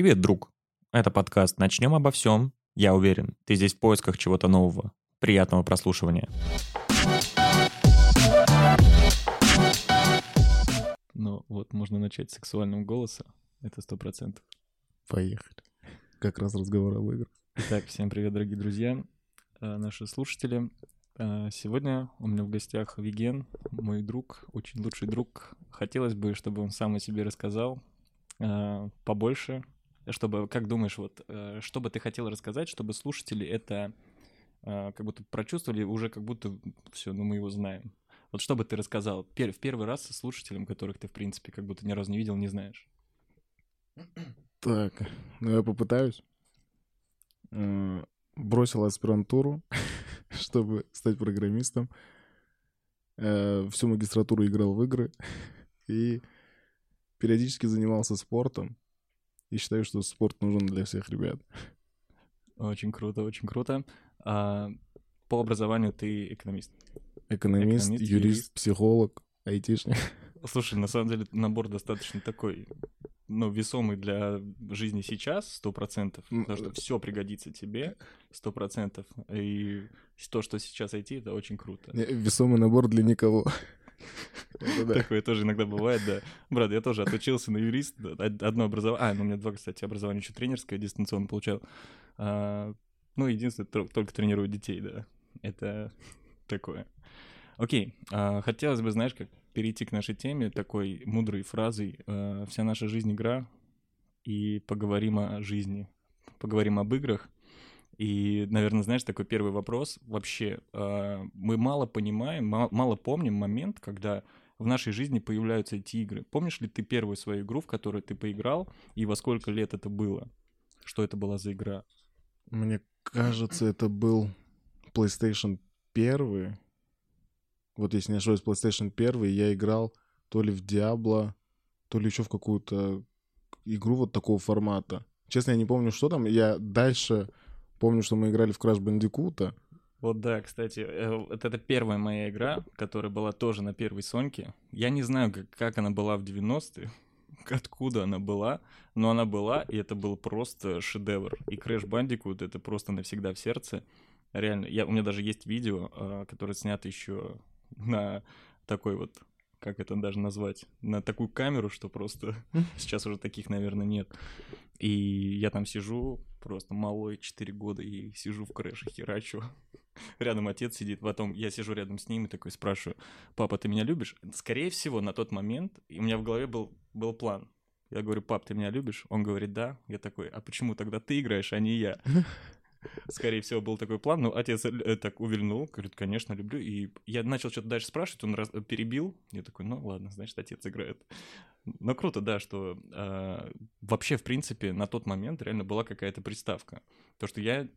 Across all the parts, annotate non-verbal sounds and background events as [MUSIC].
Привет, друг. Это подкаст «Начнем обо всем». Я уверен, ты здесь в поисках чего-то нового. Приятного прослушивания. Ну, вот можно начать с сексуального голоса. Это сто процентов. Поехали. Как раз разговор об играх. Итак, всем привет, дорогие друзья, э, наши слушатели. Э, Сегодня у меня в гостях Виген, мой друг, очень лучший друг. Хотелось бы, чтобы он сам о себе рассказал э, побольше, чтобы, как думаешь, вот, э, что бы ты хотел рассказать, чтобы слушатели это э, как будто прочувствовали, уже как будто все, ну мы его знаем. Вот что бы ты рассказал в первый раз со слушателям, которых ты, в принципе, как будто ни разу не видел, не знаешь? Так, ну я попытаюсь. М, Бросил аспирантуру, [LAUGHS] чтобы стать программистом. Э, Всю магистратуру играл в игры. [LAUGHS] И периодически занимался спортом. И считаю, что спорт нужен для всех ребят. Очень круто, очень круто. А, по образованию ты экономист. Экономист, Экономист, юрист, юрист. психолог, айтишник. Слушай, на самом деле набор достаточно такой, ну, весомый для жизни сейчас, сто процентов, потому что э, все пригодится тебе, сто процентов, и то, что сейчас IT, это очень круто. Не, Весомый набор для никого. Такое тоже иногда бывает, да. Брат, я тоже отучился на юрист, од- одно образование, а, ну, у меня два, кстати, образования, еще тренерское, дистанционно получал. А, ну, единственное, тол- только тренирую детей, да. Это такое. Окей, а, хотелось бы, знаешь, как перейти к нашей теме такой мудрой фразой а, «Вся наша жизнь — игра», и поговорим о жизни, поговорим об играх. И, наверное, знаешь, такой первый вопрос. Вообще, а, мы мало понимаем, ма- мало помним момент, когда в нашей жизни появляются эти игры. Помнишь ли ты первую свою игру, в которую ты поиграл, и во сколько лет это было? Что это была за игра? Мне кажется, это был PlayStation 1. Вот если не ошибаюсь, PlayStation 1 я играл то ли в Diablo, то ли еще в какую-то игру вот такого формата. Честно, я не помню, что там. Я дальше помню, что мы играли в Crash Bandicoot. Вот да, кстати, э, вот это первая моя игра, которая была тоже на первой Соньке. Я не знаю, как, как она была в 90-е, [LAUGHS] откуда она была, но она была, и это был просто шедевр. И Crash Bandicoot — это просто навсегда в сердце. Реально, я, у меня даже есть видео, а, которое снято еще на такой вот, как это даже назвать, на такую камеру, что просто [LAUGHS] сейчас уже таких, наверное, нет. И я там сижу, просто малой, 4 года, и сижу в Crash е, херачу. [LAUGHS] Рядом отец сидит, потом я сижу рядом с ним и такой спрашиваю, папа, ты меня любишь? Скорее всего, на тот момент у меня в голове был, был план. Я говорю, пап, ты меня любишь? Он говорит, да. Я такой, а почему тогда ты играешь, а не я? [LAUGHS] Скорее всего, был такой план, но отец э, так увильнул, говорит, конечно, люблю. И я начал что-то дальше спрашивать, он раз- перебил. Я такой, ну ладно, значит, отец играет. Но круто, да, что а, вообще, в принципе, на тот момент реально была какая-то приставка. То, что я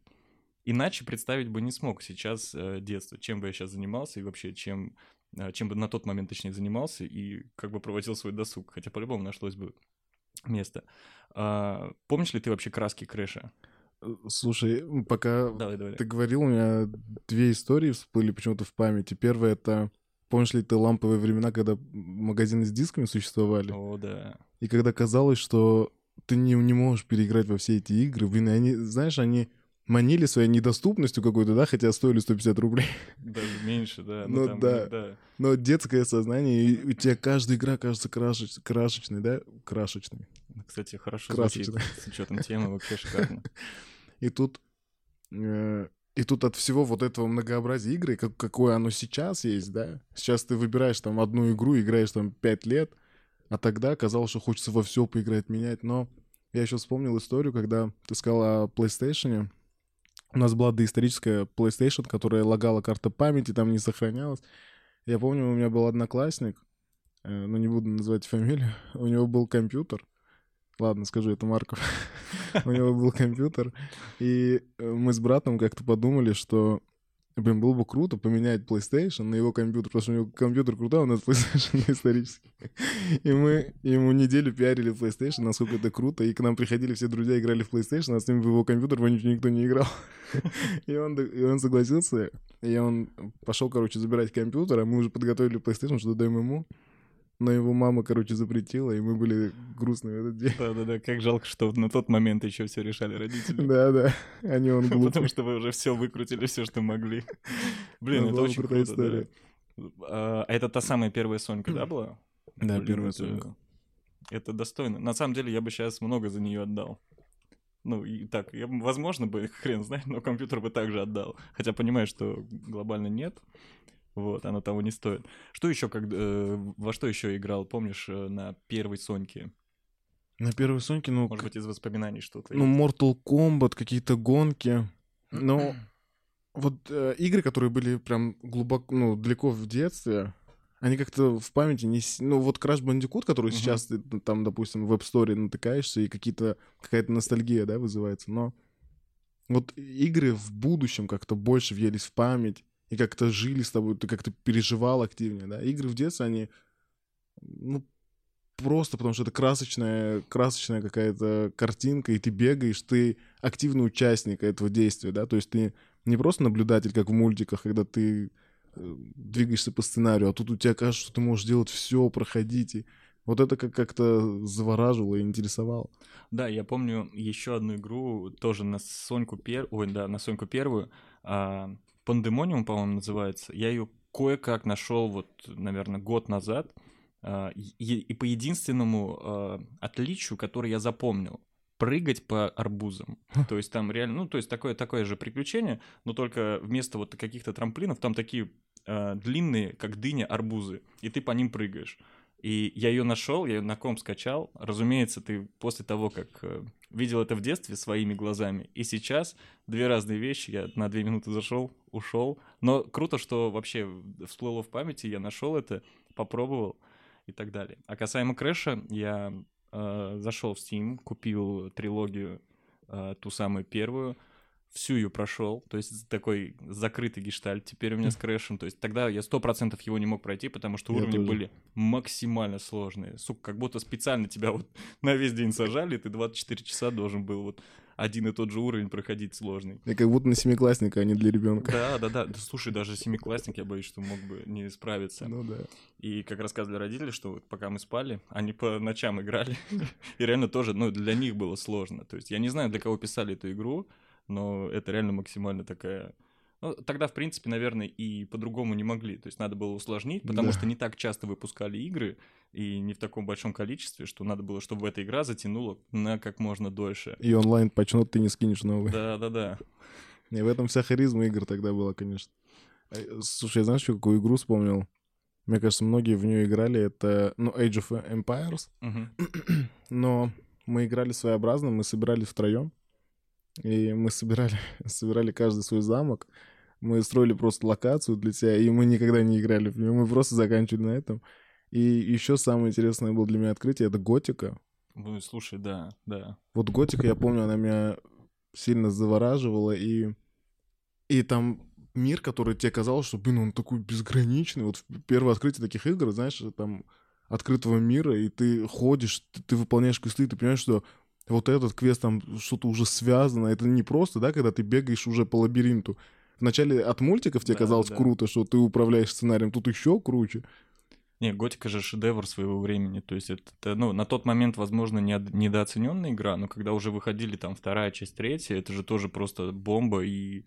иначе представить бы не смог сейчас э, детство, чем бы я сейчас занимался и вообще чем, э, чем бы на тот момент, точнее, занимался и как бы проводил свой досуг. Хотя по-любому нашлось бы место. А, помнишь ли ты вообще краски Крэша? Э, Слушай, пока Давай, давай. ты говорил, у меня две истории всплыли почему-то в памяти. Первая — это... Помнишь ли ты ламповые времена, когда магазины с дисками существовали? О, да. И когда казалось, что ты не, не можешь переиграть во все эти игры, блин, они, знаешь, они манили своей недоступностью какой-то, да, хотя стоили 150 рублей. Даже меньше, да. Ну там, да. да. Но детское сознание, и у тебя каждая игра кажется крашеч- крашечной, да? Крашечной. Кстати, хорошо звучит Красочно. с учетом темы, вообще шикарно. [LAUGHS] И тут... э, и тут от всего вот этого многообразия игры, как, какое оно сейчас есть, да? Сейчас ты выбираешь там одну игру, играешь там 5 лет, а тогда казалось, что хочется во все поиграть, менять. Но я еще вспомнил историю, когда ты сказал о PlayStation. У нас была доисторическая PlayStation, которая лагала карта памяти, там не сохранялась. Я помню, у меня был одноклассник, э, ну не буду называть фамилию, [LAUGHS] у него был компьютер. Ладно, скажу, это Марков. [LAUGHS] У него был компьютер, и э, мы с братом как-то подумали, что, блин, было бы круто поменять PlayStation на его компьютер, потому что у него компьютер крутой, а у нас PlayStation [LAUGHS] исторический. И мы ему неделю пиарили PlayStation, насколько это круто, и к нам приходили все друзья, играли в PlayStation, а с ним в его компьютер никто не играл. [LAUGHS] И он, и он согласился, и он пошел, короче, забирать компьютер, а мы уже подготовили PlayStation, что даем ему. Но его мама, короче, запретила, и мы были грустные в этот день. Да-да-да, как жалко, что на тот момент еще все решали родители. [LAUGHS] Да-да, а не он глупый. Потому что вы уже все выкрутили, все, что могли. Блин, Ну, это очень крутая история. А это та самая первая Сонька, да, была? Да, первая это- Сонька. Это достойно. На самом деле, я бы сейчас много за нее отдал. Ну, и так, я, возможно бы, [LAUGHS] хрен знает, но компьютер бы также отдал. Хотя понимаю, что глобально нет. Вот, оно того не стоит. Что еще, как, э, во что еще играл, помнишь, э, на первой Соньке? На первой Соньке, ну, Может быть, из воспоминаний что-то? ну? Mortal Kombat, какие-то гонки. Но [CLEARS THROAT] вот э, игры, которые были прям глубоко, ну, далеко в детстве, они как-то в памяти не... Ну, вот Crash Bandicoot, который Мгм. сейчас ты ну, там, допустим, в App Store натыкаешься, и какие-то... Какая-то ностальгия, да, вызывается. Но вот игры в будущем как-то больше въелись в память, и как-то жили с тобой, ты как-то переживал активнее, да. Игры в детстве, они, ну, просто потому что это красочная, красочная какая-то картинка, и ты бегаешь, ты активный участник этого действия, да, то есть ты не просто наблюдатель, как в мультиках, когда ты э, двигаешься по сценарию, а тут у тебя кажется, что ты можешь делать все, проходить. И вот это как- как-то завораживало и интересовало. Да, я помню еще одну игру, тоже на Соньку первую, ой, да, на Соньку первую, а, Пандемониум, по-моему, называется. Я ее кое-как нашел вот, наверное, год назад, а, и, и по единственному а, отличию, которое я запомнил, прыгать по арбузам. То есть там реально, ну, то есть такое, такое же приключение, но только вместо вот каких-то трамплинов там такие а, длинные, как дыня, арбузы, и ты по ним прыгаешь. И я ее нашел, я ее на ком скачал. Разумеется, ты после того, как э, видел это в детстве своими глазами, и сейчас две разные вещи. Я на две минуты зашел, ушел. Но круто, что вообще всплыло в памяти, я нашел это, попробовал и так далее. А касаемо Крэша, я э, зашел в Steam, купил трилогию, э, ту самую первую, всю ее прошел, то есть такой закрытый гештальт теперь у меня с Крэшем, то есть тогда я сто процентов его не мог пройти, потому что Я уровни тоже. были максимально сложные. Сука, как будто специально тебя вот [LAUGHS] на весь день сажали, и ты 24 часа должен был вот один и тот же уровень проходить сложный. И как будто на семиклассника, а не для ребенка. Да, да, да. Да, Слушай, даже семиклассник, я боюсь, что мог бы не справиться. Ну да. И как рассказывали родители, что вот пока мы спали, они по ночам играли. [LAUGHS] И реально тоже, ну, для них было сложно. То есть я не знаю, для кого писали эту игру, но это реально максимально такая... Ну, тогда, в принципе, наверное, и по-другому не могли. То есть надо было усложнить, потому Да. что не так часто выпускали игры, и не в таком большом количестве, что надо было, чтобы эта игра затянула на как можно дольше. И онлайн почнут, ты не скинешь новый. Да-да-да. И в этом вся харизма игр тогда была, конечно. Э, Слушай, я знаешь, еще какую игру вспомнил? Мне кажется, многие в нее играли. Это, ну, Age of Empires. Мгм. [CLEARS THROAT] Но мы играли своеобразно, мы собирались втроем. И мы собирали, [LAUGHS] собирали каждый свой замок. Мы строили просто локацию для себя, и мы никогда не играли в нее. Мы просто заканчивали на этом. И еще самое интересное было для меня открытие — это готика. Ну, слушай, да, да. Вот готика, я помню, она меня сильно завораживала, и, и там мир, который тебе казалось, что, блин, он такой безграничный. Вот первое открытие таких игр, знаешь, там открытого мира, и ты ходишь, ты, ты выполняешь квесты, ты понимаешь, что вот этот квест там что-то уже связано. Это не просто, да, когда ты бегаешь уже по лабиринту. Вначале от мультиков тебе Да, казалось да. круто, что ты управляешь сценарием, тут еще круче. Не, Готика же шедевр своего времени. То есть это, ну, на тот момент, возможно, неод- недооцененная игра, но когда уже выходили там вторая часть, третья, это же тоже просто бомба. И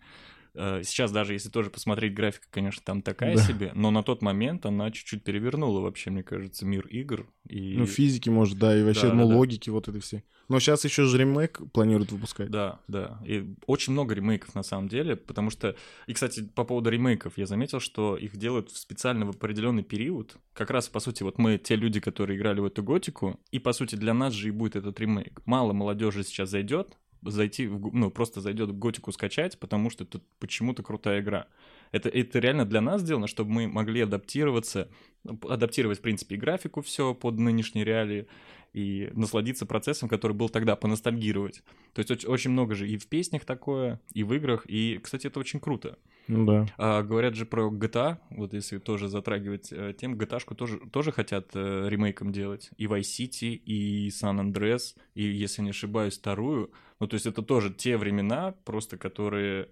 сейчас даже если тоже посмотреть графика, конечно, там такая Да. себе, но на тот момент она чуть-чуть перевернула вообще, мне кажется, мир игр. И... Ну, физики, может, да, и вообще, Да, ну, да, да. логики вот это все. Но сейчас еще же ремейк планируют выпускать. Да, да. И очень много ремейков на самом деле, потому что... И, кстати, по поводу ремейков, я заметил, что их делают специально в определенный период. Как раз, по сути, вот мы те люди, которые играли в эту готику, и, по сути, для нас же и будет этот ремейк. Мало молодежи сейчас зайдет, зайти, в ну, просто зайдет в готику скачать, потому что это почему-то крутая игра. Это, это реально для нас сделано, чтобы мы могли адаптироваться, адаптировать, в принципе, и графику все под нынешние реалии, и насладиться процессом, который был тогда, поностальгировать. То есть оч- очень много же и в песнях такое, и в играх, и, кстати, это очень круто. Ну да. А, говорят же про GTA, вот если тоже затрагивать э, тему, GTA-шку тоже, тоже хотят э, ремейком делать. И Vice City, и San Andreas, и, если не ошибаюсь, вторую. Ну, то есть это тоже те времена, просто которые...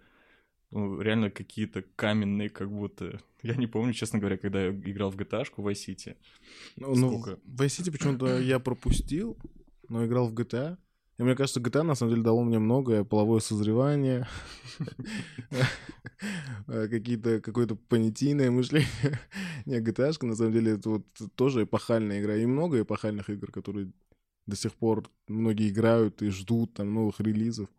ну, реально какие-то каменные, как будто... [LAUGHS] Я не помню, честно говоря, когда я играл в GTA в Vice City. Ну, ну, в Vice City почему-то я пропустил, но играл в GTA. И мне кажется, GTA на самом деле дало мне многое. Половое созревание, какие-то, какое-то понятийное мышление. Не, GTA, на самом деле, это вот тоже эпохальная игра. И много эпохальных игр, которые до сих пор многие играют и ждут там новых релизов.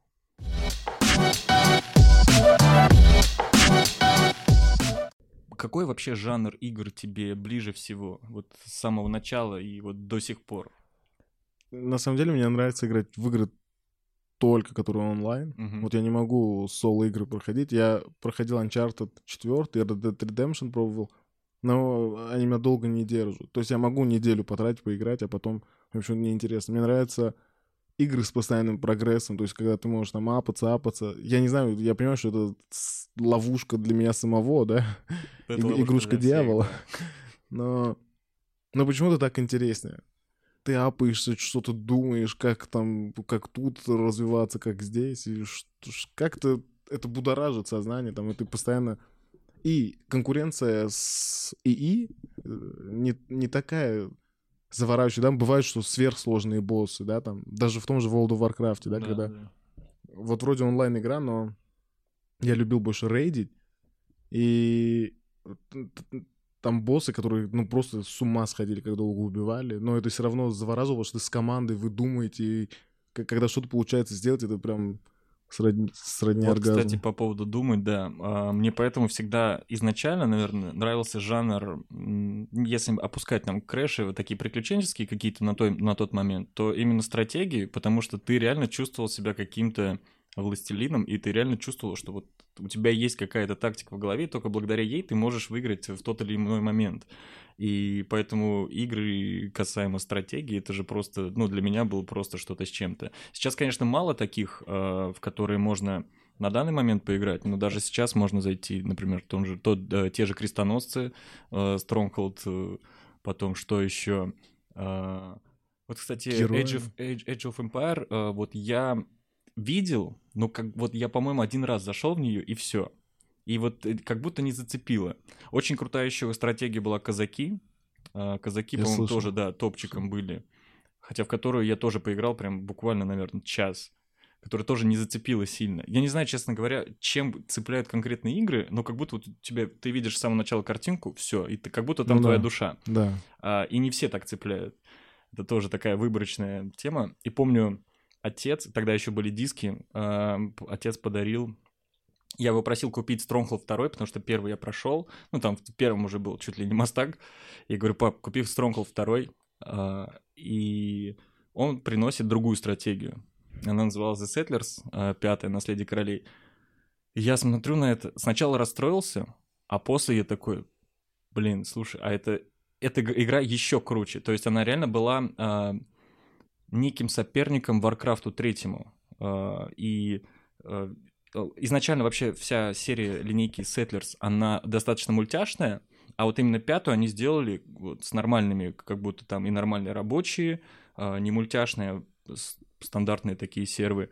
Какой вообще жанр игр тебе ближе всего? Вот с самого начала и вот до сих пор? На самом деле мне нравится играть в игры только которые онлайн. Uh-huh. Вот я не могу соло-игры проходить. Я проходил Uncharted 4, Red Dead Redemption пробовал, но они меня долго не держат. То есть я могу неделю потратить, поиграть, а потом, в общем, неинтересно. Мне нравится игры с постоянным прогрессом, то есть когда ты можешь там апаться, апаться. Я не знаю, я понимаю, что это ловушка для меня самого, да? Игрушка дьявола. Но, но почему-то так интереснее ты апаешься, что-то думаешь, как там, как тут развиваться, как здесь, и как-то это будоражит сознание, там, и ты постоянно... И конкуренция с ИИ э, не, не такая завораживающая, да, бывает, что сверхсложные боссы, да, там, даже в том же World of Warcraft, да, да когда... Да. Вот вроде онлайн-игра, но я любил больше рейдить, и там боссы, которые, ну, просто с ума сходили, как долго убивали, но это все равно завораживало, что ты с командой, вы думаете, и когда что-то получается сделать, это прям сродни, сродни вот, оргазму. кстати, по поводу думать, да. А, мне поэтому всегда изначально, наверное, нравился жанр, если опускать там крэши, вот такие приключенческие какие-то на, той, на тот момент, то именно стратегии, потому что ты реально чувствовал себя каким-то властелином, и ты реально чувствовал, что вот у тебя есть какая-то тактика в голове, только благодаря ей ты можешь выиграть в тот или иной момент. И поэтому игры касаемо стратегии, это же просто, ну, для меня было просто что-то с чем-то. Сейчас, конечно, мало таких, э, в которые можно на данный момент поиграть, но даже сейчас можно зайти, например, в том же, тот, э, те же крестоносцы, э, Stronghold, потом что еще... Вот, кстати, Age of, Age, Age of Empire, вот я видел, но как вот я, по-моему, один раз зашел в нее и все. И вот э, как будто не зацепило. Очень крутая еще стратегия была казаки. А, казаки, по-моему, тоже, да, топчиком были. Хотя в которую я тоже поиграл прям буквально, наверное, час которая тоже не зацепила сильно. Я не знаю, честно говоря, чем цепляют конкретные игры, но как будто вот тебе ты видишь с самого начала картинку, все, и ты как будто там ну, твоя да. душа. Да. А, и не все так цепляют. Это тоже такая выборочная тема. И помню, отец, тогда еще были диски, э, отец подарил я его просил купить Stronghold 2, потому что первый я прошел. Ну, там в первом уже был чуть ли не мастак. Я говорю, пап, купи Stronghold 2. Э, и он приносит другую стратегию. Она называлась The Settlers, э, пятая, Наследие королей. Я смотрю на это, сначала расстроился, а после я такой, блин, слушай, а это, эта игра еще круче. То есть она реально была э, неким соперником Warcraft у третьему. А, и а, изначально вообще вся серия линейки Settlers, она достаточно мультяшная, а вот именно пятую они сделали вот с нормальными, как будто там и нормальные рабочие, а, не мультяшные, стандартные такие сервы,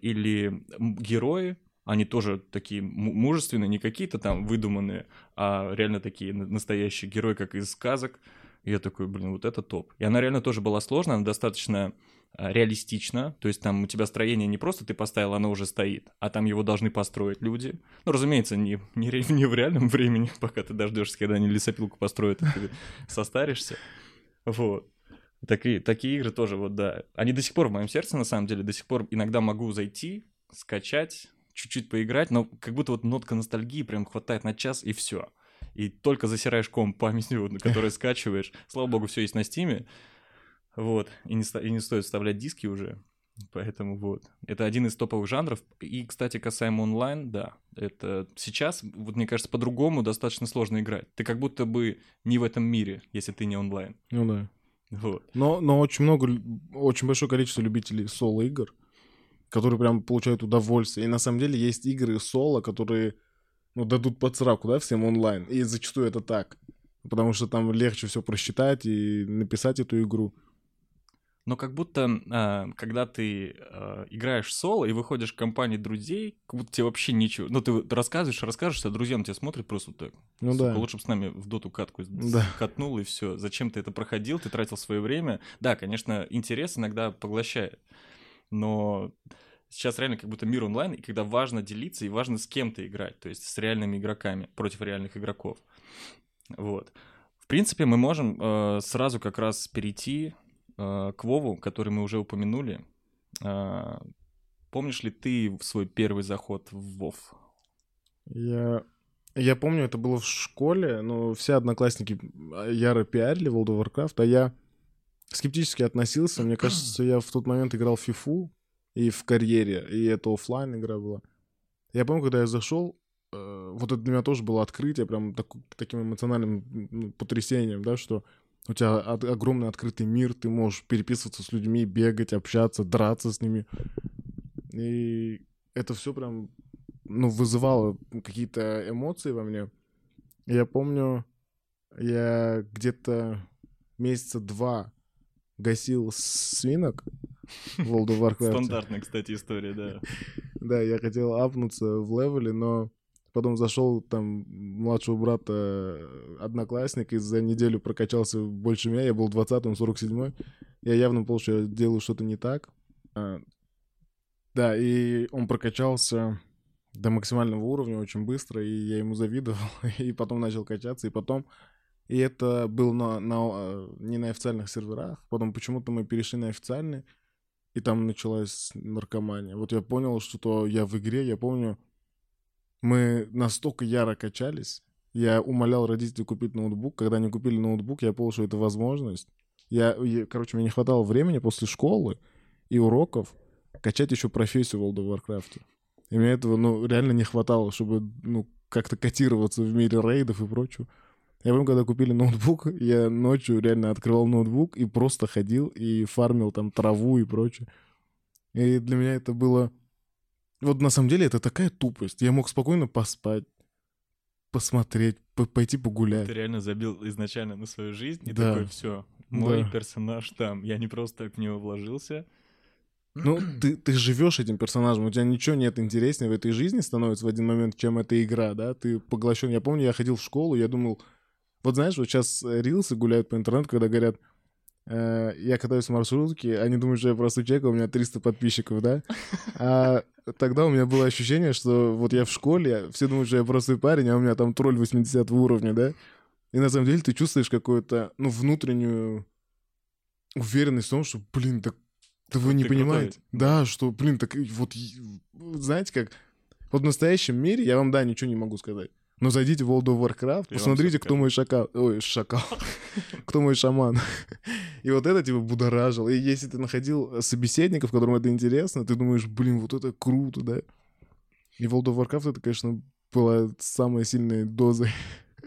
или герои, они тоже такие мужественные, не какие-то там выдуманные, а реально такие настоящие герои, как из сказок. И я такой, блин, вот это топ. И она реально тоже была сложная, она достаточно а, реалистична. То есть там у тебя строение не просто ты поставил, оно уже стоит, а там его должны построить люди. Ну, разумеется, не, не, не в реальном [LAUGHS] времени, пока ты дождешься, когда они лесопилку построят, и ты состаришься. Вот. Такие, такие игры тоже, вот да. Они до сих пор в моем сердце, на самом деле, до сих пор иногда могу зайти, скачать, чуть-чуть поиграть, но как будто вот нотка ностальгии прям хватает на час, и все и только засираешь комп памятью, на которой скачиваешь. Слава богу, все есть на стиме. Вот, и не, и не стоит вставлять диски уже. Поэтому вот. Это один из топовых жанров. И, кстати, касаемо онлайн, да. Это сейчас, вот мне кажется, по-другому достаточно сложно играть. Ты как будто бы не в этом мире, если ты не онлайн. Ну да. Вот. Но, но очень много, очень большое количество любителей соло-игр, которые прям получают удовольствие. И на самом деле есть игры соло, которые ну, дадут под сраку, да, всем онлайн. И зачастую это так. Потому что там легче все просчитать и написать эту игру. но как будто, а, когда ты а, играешь соло и выходишь в компании друзей, как будто тебе вообще ничего... Ну, ты рассказываешь, рассказываешь, а друзья на тебя смотрят просто вот так. Ну Сука, да. Лучше бы с нами в доту катку Да. катнул, и все. Зачем ты это проходил, ты тратил свое время. Да, конечно, интерес иногда поглощает, но сейчас реально как будто мир онлайн, и когда важно делиться, и важно с кем-то играть, то есть с реальными игроками против реальных игроков. Вот. В принципе, мы можем э, сразу как раз перейти э, к Вову, который мы уже упомянули. Э, помнишь ли ты свой первый заход в Вов? Я... Я помню, это было в школе, но все одноклассники яро пиарили World of Warcraft, а я скептически относился. Мне кажется, я в тот момент играл в фифу и в карьере, и это оффлайн игра была. Я помню, когда я зашел, э, вот это для меня тоже было открытие, прям так- таким эмоциональным ну, потрясением, да, что у тебя от- огромный открытый мир, ты можешь переписываться с людьми, бегать, общаться, драться с ними. И это все прям, ну, вызывало какие-то эмоции во мне. Я помню, я где-то месяца два гасил свинок в World of Warcraft. Стандартная, кстати, история, да. [LAUGHS] Да, я хотел апнуться в левеле, но потом зашел там младшего брата э, одноклассник и за неделю прокачался больше меня. Я был 20-м, 47-й. Я явно понял, что я делаю что-то не так. А, Да, и он прокачался до максимального уровня очень быстро, и я ему завидовал, [LAUGHS] и потом начал качаться, и потом... И это был на, на, э, не на официальных серверах, потом почему-то мы перешли на официальный, и там началась наркомания. Вот я понял, что то я в игре, я помню, мы настолько яро качались, я умолял родителей купить ноутбук. Когда они купили ноутбук, я понял, что это возможность. Я, я- короче, мне не хватало времени после школы и уроков качать еще профессию в World of Warcraft. И мне этого, ну, реально не хватало, чтобы, ну, как-то котироваться в мире рейдов и прочего. Я помню, когда купили ноутбук, я ночью реально открывал ноутбук и просто ходил и фармил там траву и прочее. И для меня это было... Вот на самом деле это такая тупость. Я мог спокойно поспать, посмотреть, по- пойти погулять. Ты реально забил изначально на свою жизнь и Да. такой, все, мой Да. персонаж там. Я не просто так в него вложился. Ну, ты, ты живешь этим персонажем, у тебя ничего нет интереснее в этой жизни становится в один момент, чем эта игра, да? Ты поглощен. Я помню, я ходил в школу, я думал, вот знаешь, вот сейчас рилсы гуляют по интернету, когда говорят, э, я катаюсь в маршрутке, они думают, что я просто человек, а у меня 300 подписчиков, да? А тогда у меня было ощущение, что вот я в школе, все думают, что я простой парень, а у меня там тролль 80 уровня, да? И на самом деле ты чувствуешь какую-то, ну, внутреннюю уверенность в том, что, блин, так да вы не Ты крутой. понимаете. Да, что, блин, так вот, знаете как, вот в настоящем мире я вам, да, ничего не могу сказать. Но зайдите в World of Warcraft, вам посмотрите, кто мой шакал. Ой, шакал. [LAUGHS] кто мой шаман. И вот это тебя будоражило. И если ты находил собеседников, которым это интересно, ты думаешь, блин, вот это круто, да? И World of Warcraft это, конечно, была самой сильной дозой.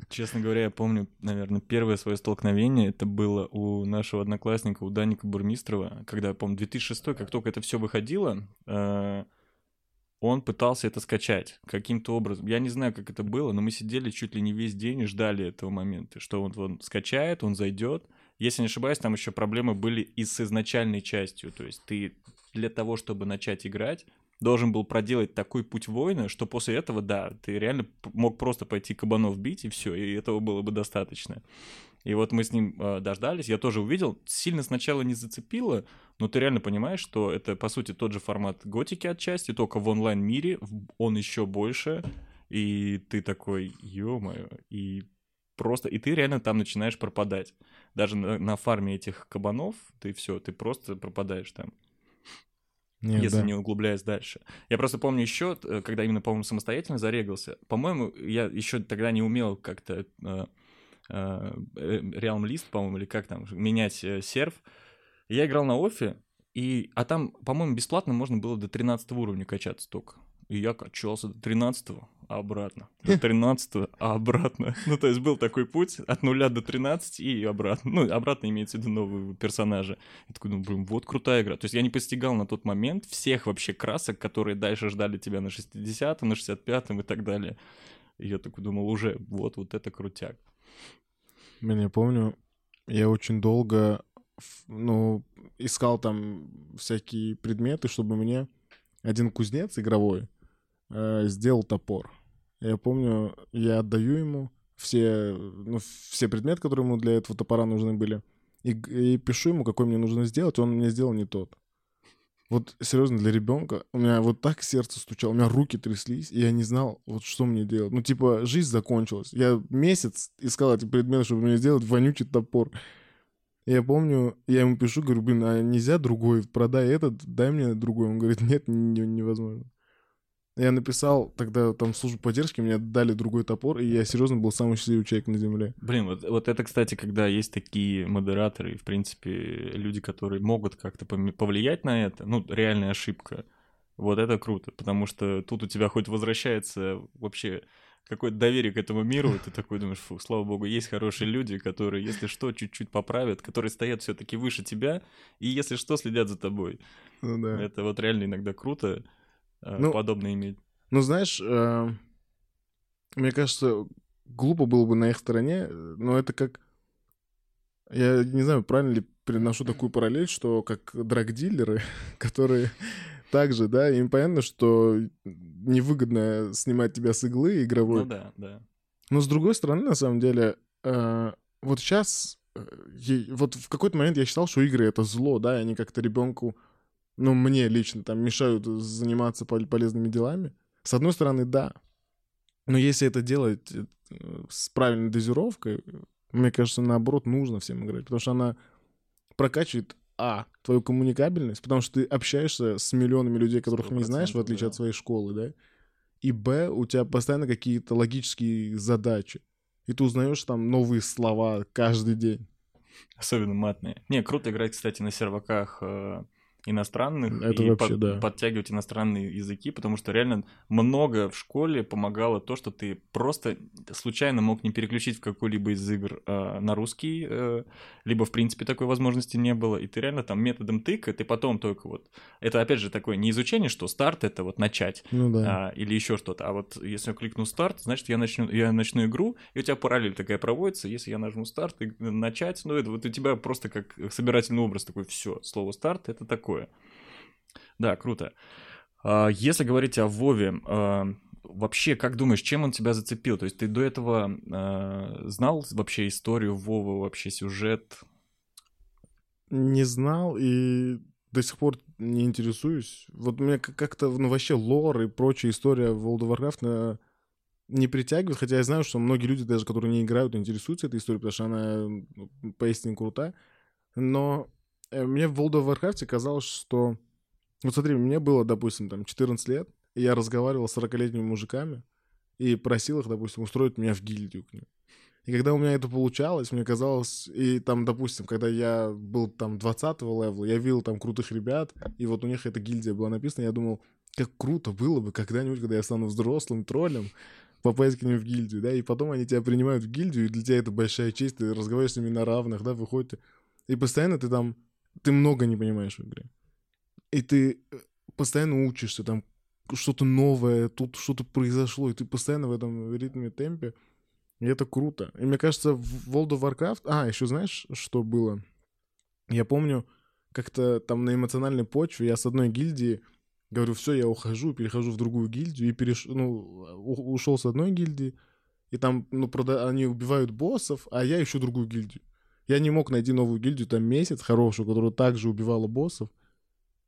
Честно говоря, я помню, наверное, первое свое столкновение, это было у нашего одноклассника, у Даника Бурмистрова, когда, я помню, 2006, как только это все выходило, э, он пытался это скачать каким-то образом. Я не знаю, как это было, но мы сидели чуть ли не весь день и ждали этого момента, что он, он скачает, он зайдет. Если не ошибаюсь, там еще проблемы были и с изначальной частью. То есть ты для того, чтобы начать играть, должен был проделать такой путь воина, что после этого, да, ты реально мог просто пойти кабанов бить, и все, и этого было бы достаточно. И вот мы с ним э, дождались, я тоже увидел, сильно сначала не зацепило, но ты реально понимаешь, что это, по сути, тот же формат готики отчасти, только в онлайн-мире, он еще больше, и ты такой, ё-моё, и просто, и ты реально там начинаешь пропадать. Даже на, на фарме этих кабанов ты все, ты просто пропадаешь там Нет, если да. не углубляясь дальше. Я просто помню еще, э, когда именно, по-моему, самостоятельно зарегался. По-моему, я еще тогда не умел как-то э, Realm List, по-моему, или как там, менять э, серв. Я играл на офе, и, а там, по-моему, бесплатно можно было до 13 уровня качаться только. И я качался до 13 а обратно. До 13 а обратно. [LAUGHS] Ну, то есть был такой путь от нуля до 13 и обратно. Ну, обратно имеется в виду нового персонажа. Я такой, ну, блин, вот крутая игра. То есть я не постигал на тот момент всех вообще красок, которые дальше ждали тебя на 60-м, на 65-м и так далее. И я такой думал, уже, вот, вот это крутяк. Я помню, я очень долго ну, искал там всякие предметы, чтобы мне один кузнец игровой э, сделал топор. Я помню, я отдаю ему все, ну, все предметы, которые ему для этого топора нужны были, и, и пишу ему, какой мне нужно сделать, он мне сделал не тот. Вот серьезно, для ребенка у меня вот так сердце стучало, у меня руки тряслись, и я не знал, вот что мне делать. Ну, типа, жизнь закончилась. Я месяц искал эти предметы, чтобы мне сделать вонючий топор. Я помню, я ему пишу, говорю, блин, а нельзя другой, продай этот, дай мне другой. Он говорит, нет, не- невозможно. Я написал тогда там службу поддержки, мне дали другой топор, и я серьезно был самый счастливый человек на земле. Блин, вот, вот это, кстати, когда есть такие модераторы, и, в принципе, люди, которые могут как-то повлиять на это, ну, реальная ошибка, вот это круто, потому что тут у тебя хоть возвращается вообще какое-то доверие к этому миру, ты такой думаешь, фу, слава богу, есть хорошие люди, которые, если что, чуть-чуть поправят, которые стоят все таки выше тебя, и, если что, следят за тобой. Ну да. Это вот реально иногда круто Ну, подобное иметь. Ну, знаешь, э, мне кажется, глупо было бы на их стороне, э, но это как... Я не знаю, правильно ли приношу такую параллель, что как драгдилеры, [LAUGHS] которые также, да, им понятно, что невыгодно снимать тебя с иглы игровой. Ну да, да. Но с другой стороны, на самом деле, э, вот сейчас, вот в какой-то момент я считал, что игры это зло, да, и они как-то ребенку, ну, мне лично там мешают заниматься пол- полезными делами. С одной стороны, да. Но если это делать э, с правильной дозировкой, мне кажется, наоборот, нужно всем играть, потому что она прокачивает, а, твою коммуникабельность, потому что ты общаешься с миллионами людей, которых не знаешь, в 100%, отличие да. от своей школы, да, и, б, у тебя постоянно какие-то логические задачи, и ты узнаешь там новые слова каждый день. Особенно матные. Не, круто играть, кстати, на серваках э, иностранных Это и вообще под- да. подтягивать иностранные языки, потому что реально много в школе помогало то, что ты просто случайно мог не переключить в какую-либо из игр э, на русский, э, либо в принципе такой возможности не было, и ты реально там методом тыка, ты потом только вот... Это опять же такое не изучение, что старт — это вот начать, Ну да. а, или еще что-то. А вот если я кликну старт, значит, я начну, я начну игру, и у тебя параллель такая проводится. Если я нажму старт и начать, ну, это вот у тебя просто как собирательный образ такой, все, слово старт это такое. Да, круто. А, Если говорить о Вове, а, вообще, как думаешь, чем он тебя зацепил? То есть ты до этого а, знал вообще историю Вова, вообще сюжет? Не знал и до сих пор не интересуюсь. Вот как- как-то, ну, вообще лор и прочая история World of Warcraft не притягивает, хотя я знаю, что многие люди, даже которые не играют, интересуются этой историей, потому что она ну, поистине крута. Но мне в World of Warcraft казалось, что... Вот смотри, мне было, допустим, там 14 лет, и я разговаривал с 40-летними мужиками и просил их, допустим, устроить меня в гильдию к ним. И когда у меня это получалось, мне казалось, и там, допустим, когда я был там 20 левела, я видел там крутых ребят, и вот у них эта гильдия была написана, я думал, как круто было бы когда-нибудь, когда я стану взрослым троллем, попасть к ним в гильдию, да, и потом они тебя принимают в гильдию, и для тебя это большая честь, ты разговариваешь с ними на равных, да, выходите, и постоянно ты там, ты много не понимаешь в игре. И ты э, постоянно учишься, там что-то новое, тут что-то произошло, и ты постоянно в этом ритме, темпе, и это круто. И мне кажется, в World of Warcraft... А, еще знаешь, что было? Я помню, как-то там на эмоциональной почве я с одной гильдии говорю, все, я ухожу, перехожу в другую гильдию, и переш... ну, ушел с одной гильдии, и там, ну, прода... они убивают боссов, а я ищу другую гильдию. Я не мог найти новую гильдию там месяц хорошую, которая также убивала боссов.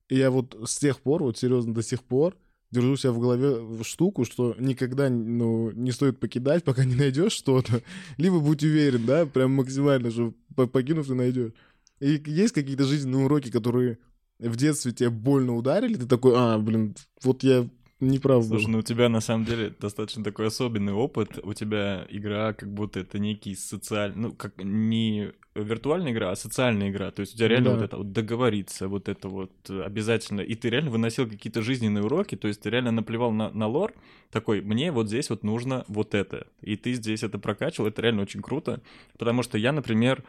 И я вот с тех пор, вот серьезно, до сих пор держу себя в голове в штуку, что никогда ну, не стоит покидать, пока не найдешь что-то. [LAUGHS] Либо будь уверен, да, прям максимально, что по- покинув ты найдешь. И есть какие-то жизненные уроки, которые в детстве тебя больно ударили, ты такой, а, блин, вот я не прав был. Слушай, ну у тебя на самом деле достаточно такой особенный опыт. У тебя игра как будто это некий социальный, ну как не виртуальная игра, а социальная игра. То есть у тебя реально Да. вот это вот договориться, вот это вот э, обязательно. И ты реально выносил какие-то жизненные уроки, то есть ты реально наплевал на, на лор, такой, мне вот здесь вот нужно вот это. И ты здесь это прокачивал, это реально очень круто. Потому что я, например,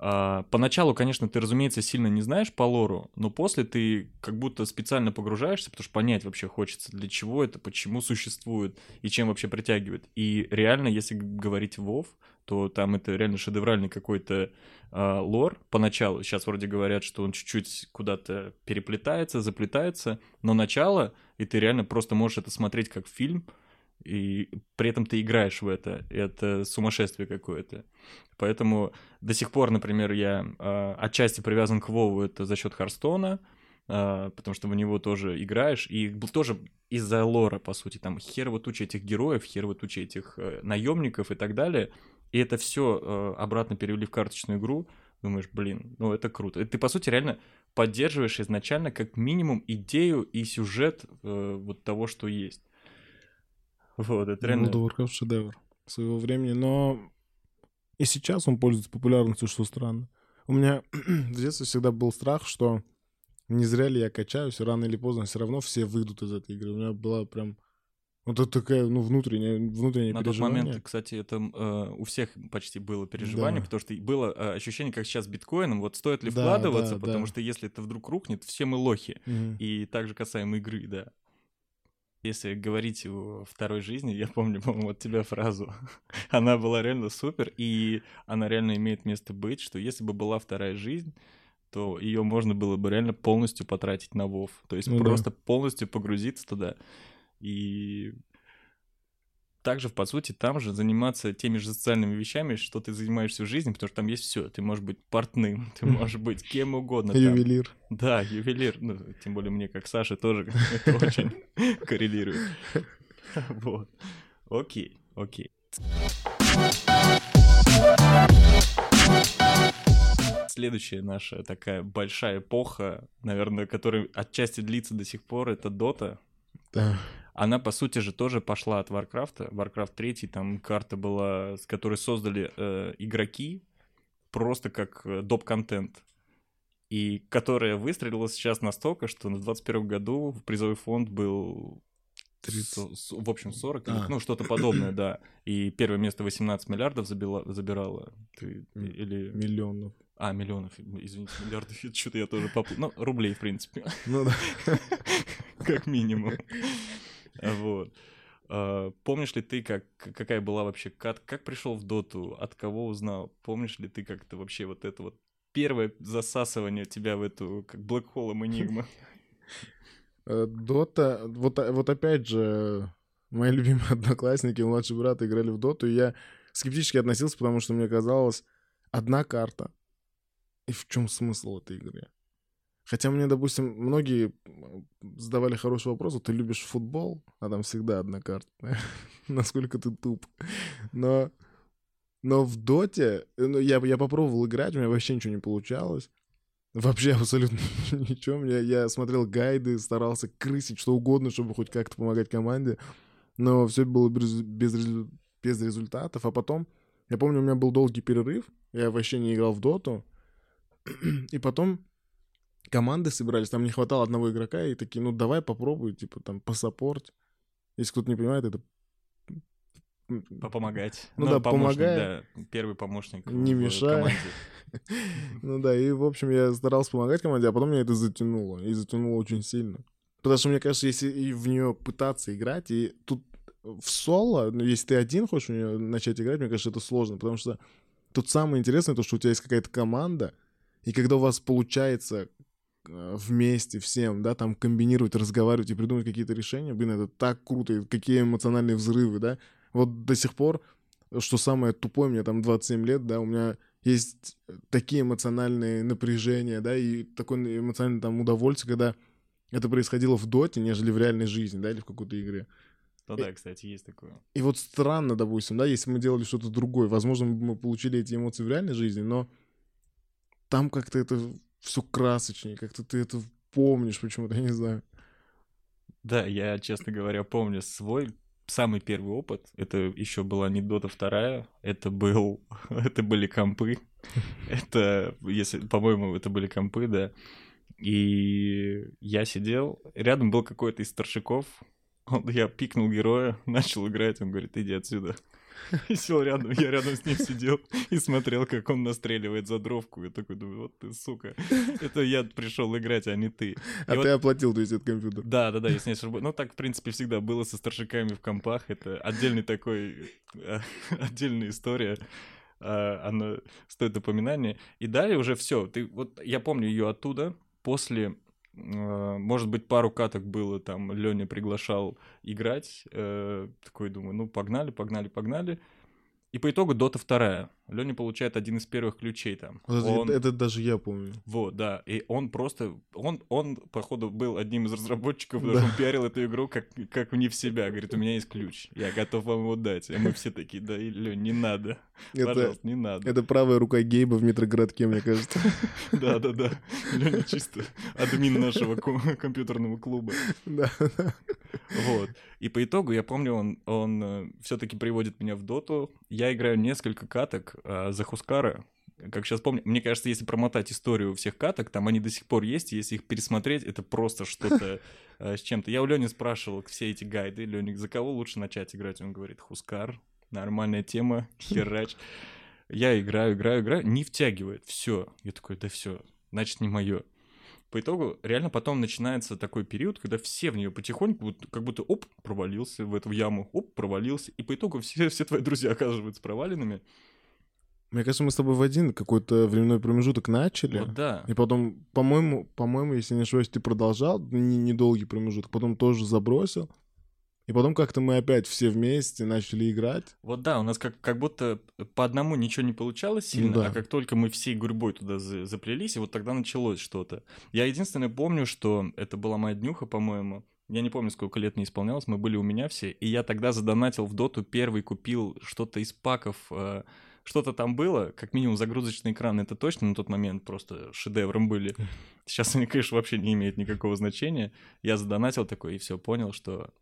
а, поначалу, конечно, ты, разумеется, сильно не знаешь по лору, но после ты как будто специально погружаешься, потому что понять вообще хочется, для чего это, почему существует и чем вообще притягивает. И реально, если говорить Вов, то там это реально шедевральный какой-то э, лор поначалу. Сейчас вроде говорят, что он чуть-чуть куда-то переплетается, заплетается, но начало, и ты реально просто можешь это смотреть как фильм, и при этом ты играешь в это. Это сумасшествие какое-то. Поэтому до сих пор, например, я э, отчасти привязан к Вову это за счет Харстона, э, потому что в него тоже играешь, и тоже из-за лора, по сути, там херово туча этих героев, херово туча этих э, наемников и так далее, и это все э, обратно перевели в карточную игру, думаешь, блин, ну это круто. И ты, по сути, реально поддерживаешь изначально как минимум идею и сюжет э, вот того, что есть. Вот, это реально... World of Warcraft шедевр своего времени, но и сейчас он пользуется популярностью, что странно. У меня [CLEARS THROAT] в детстве всегда был страх, что не зря ли я качаюсь, рано или поздно все равно все выйдут из этой игры. У меня была прям вот это такая, ну, внутренняя, внутреннее На тот момент, кстати, это э, у всех почти было переживание, да. потому что было э, ощущение, как сейчас с биткоином, вот стоит ли да, вкладываться, да, потому да. что если это вдруг рухнет, все мы лохи. Угу. И также касаемо игры, да. Если говорить о второй жизни, я помню, [LAUGHS] по-моему, от тебя фразу. [LAUGHS] она была реально супер, и она реально имеет место быть, что если бы была вторая жизнь, то ее можно было бы реально полностью потратить на Вов. То есть ну, просто да. полностью погрузиться туда. И также, по сути, там же заниматься теми же социальными вещами, что ты занимаешься в жизни, потому что там есть все. Ты можешь быть портным, ты можешь быть кем угодно. Ювелир. Да, ювелир. Ну, тем более мне, как Саша, тоже [LAUGHS] это очень [LAUGHS] коррелирует. Вот. Окей, окей. Следующая наша такая большая эпоха, наверное, которая отчасти длится до сих пор, это Дота. Да она, по сути же, тоже пошла от Warcraft. Warcraft 3, там карта была, с которой создали э, игроки, просто как э, доп-контент. И которая выстрелила сейчас настолько, что на 21 году призовой фонд был 30... в общем, 40, а. ну, что-то подобное, да. И первое место 18 миллиардов забила, забирала. Ты, или... Миллионов. А, миллионов, извините, миллиардов, что-то я тоже попутал. Ну, рублей, в принципе. Ну да. [LAUGHS] Как минимум. Вот. Uh, помнишь ли ты, как, какая была вообще, как, как пришел в доту, от кого узнал? Помнишь ли ты как-то вообще вот это вот первое засасывание тебя в эту, как Black Hole Enigma? [LAUGHS] Э, дота, вот, вот опять же, мои любимые [LAUGHS] одноклассники, младший брат играли в доту, и я скептически относился, потому что мне казалось, одна карта. И в чем смысл этой игры? Хотя мне, допустим, многие задавали хороший вопрос, ты любишь футбол, а там всегда одна карта. [LAUGHS] Насколько ты туп. Но, но в доте, ну, я, я попробовал играть, у меня вообще ничего не получалось. Вообще абсолютно [LAUGHS] ничего. Я, я смотрел гайды, старался крысить что угодно, чтобы хоть как-то помогать команде. Но все было без, без, без результатов. А потом, я помню, у меня был долгий перерыв. Я вообще не играл в доту. [CLEARS THROAT] И потом команды собирались, там не хватало одного игрока, и такие, ну давай попробуй, типа там по саппорт. Если кто-то не понимает, это Попомогать. Ну, ну да, помогай. Да, первый помощник не в мешай. [LAUGHS] ну да, и, в общем, я старался помогать команде, а потом меня это затянуло. И затянуло очень сильно. Потому что, мне кажется, если и в нее пытаться играть, и тут в соло, ну, если ты один хочешь в нее начать играть, мне кажется, это сложно, потому что тут самое интересное то, что у тебя есть какая-то команда, и когда у вас получается вместе всем, да, там комбинировать, разговаривать и придумать какие-то решения, блин, это так круто, и какие эмоциональные взрывы, да. Вот до сих пор, что самое тупое, мне там 27 лет, да, у меня есть такие эмоциональные напряжения, да, и такое эмоциональное там удовольствие, когда это происходило в доте, нежели в реальной жизни, да, или в какой-то игре. Ну да, кстати, есть такое. И вот странно, допустим, да, если мы делали что-то другое, возможно, мы получили эти эмоции в реальной жизни, но там как-то это все красочнее, как-то ты это помнишь почему-то, я не знаю. Да, я, честно говоря, помню свой самый первый опыт. Это еще была не Дота вторая, это был, [LAUGHS] это были компы. [LAUGHS] Это, если, по-моему, это были компы, да. И я сидел, рядом был какой-то из старшиков, он, я пикнул героя, [LAUGHS] начал играть, он говорит, иди отсюда. И [LAUGHS] сел рядом, я рядом с ним сидел и смотрел, как он настреливает за дровку. Я такой думаю, вот ты, сука, это я пришел играть, а не ты. А и ты вот... оплатил, то есть, этот компьютер? Да, да, да, если не ошибаюсь. Ну, так, в принципе, всегда было со старшиками в компах. Это отдельный такой, [LAUGHS] отдельная история. а, она стоит упоминания. И далее уже все. Ты вот я помню ее оттуда после а, может быть, пару каток было, там, Леня приглашал играть, э, такой, думаю, ну, погнали, погнали, погнали, и по итогу Дота вторая. Леня получает один из первых ключей там. Вот это, Он- это даже я помню. Вот, да. И он просто... Он, он походу, был одним из разработчиков, Да. он пиарил эту игру как, как вне в себя. Говорит, у меня есть ключ, я готов вам его дать. И мы все такие, да, Лень, не надо. Это, Пожалуйста, не надо. это правая рука Гейба в метрогородке, мне кажется. [LAUGHS] Да-да-да. Леня чисто админ нашего компьютерного клуба. Да. Вот. И по итогу, я помню, он, он все-таки приводит меня в доту. Я играю несколько каток а, за Хускара. Как сейчас помню, мне кажется, если промотать историю всех каток, там они до сих пор есть, если их пересмотреть, это просто что-то [LAUGHS] э, с чем-то. Я у Лени спрашивал все эти гайды, Леник, за кого лучше начать играть? Он говорит, Хускар, нормальная тема, [LAUGHS] херач. Я играю, играю, играю, не втягивает, все. Я такой, да все, значит, не мое. По итогу, реально потом начинается такой период, когда все в нее потихоньку, как будто оп, провалился в эту яму, оп, провалился, и по итогу все, все твои друзья оказываются проваленными. Мне кажется, мы с тобой в один какой-то временной промежуток начали. Вот да. И потом, по-моему, по-моему, если не ошибаюсь, ты продолжал не- недолгий промежуток, потом тоже забросил. И потом как-то мы опять все вместе начали играть. Вот да, у нас как, как будто по одному ничего не получалось сильно, Ну да. а как только мы всей гурьбой туда за- заплелись, и вот тогда началось что-то. Я единственное помню, что это была моя днюха, по-моему. Я не помню, сколько лет не исполнялось, мы были у меня все, и я тогда задонатил в доту, первый купил что-то из паков, э, что-то там было, как минимум загрузочный экран, это точно на тот момент просто шедевром были. [LAUGHS] Сейчас они, конечно, вообще не имеют никакого значения. Я задонатил такой и все понял, что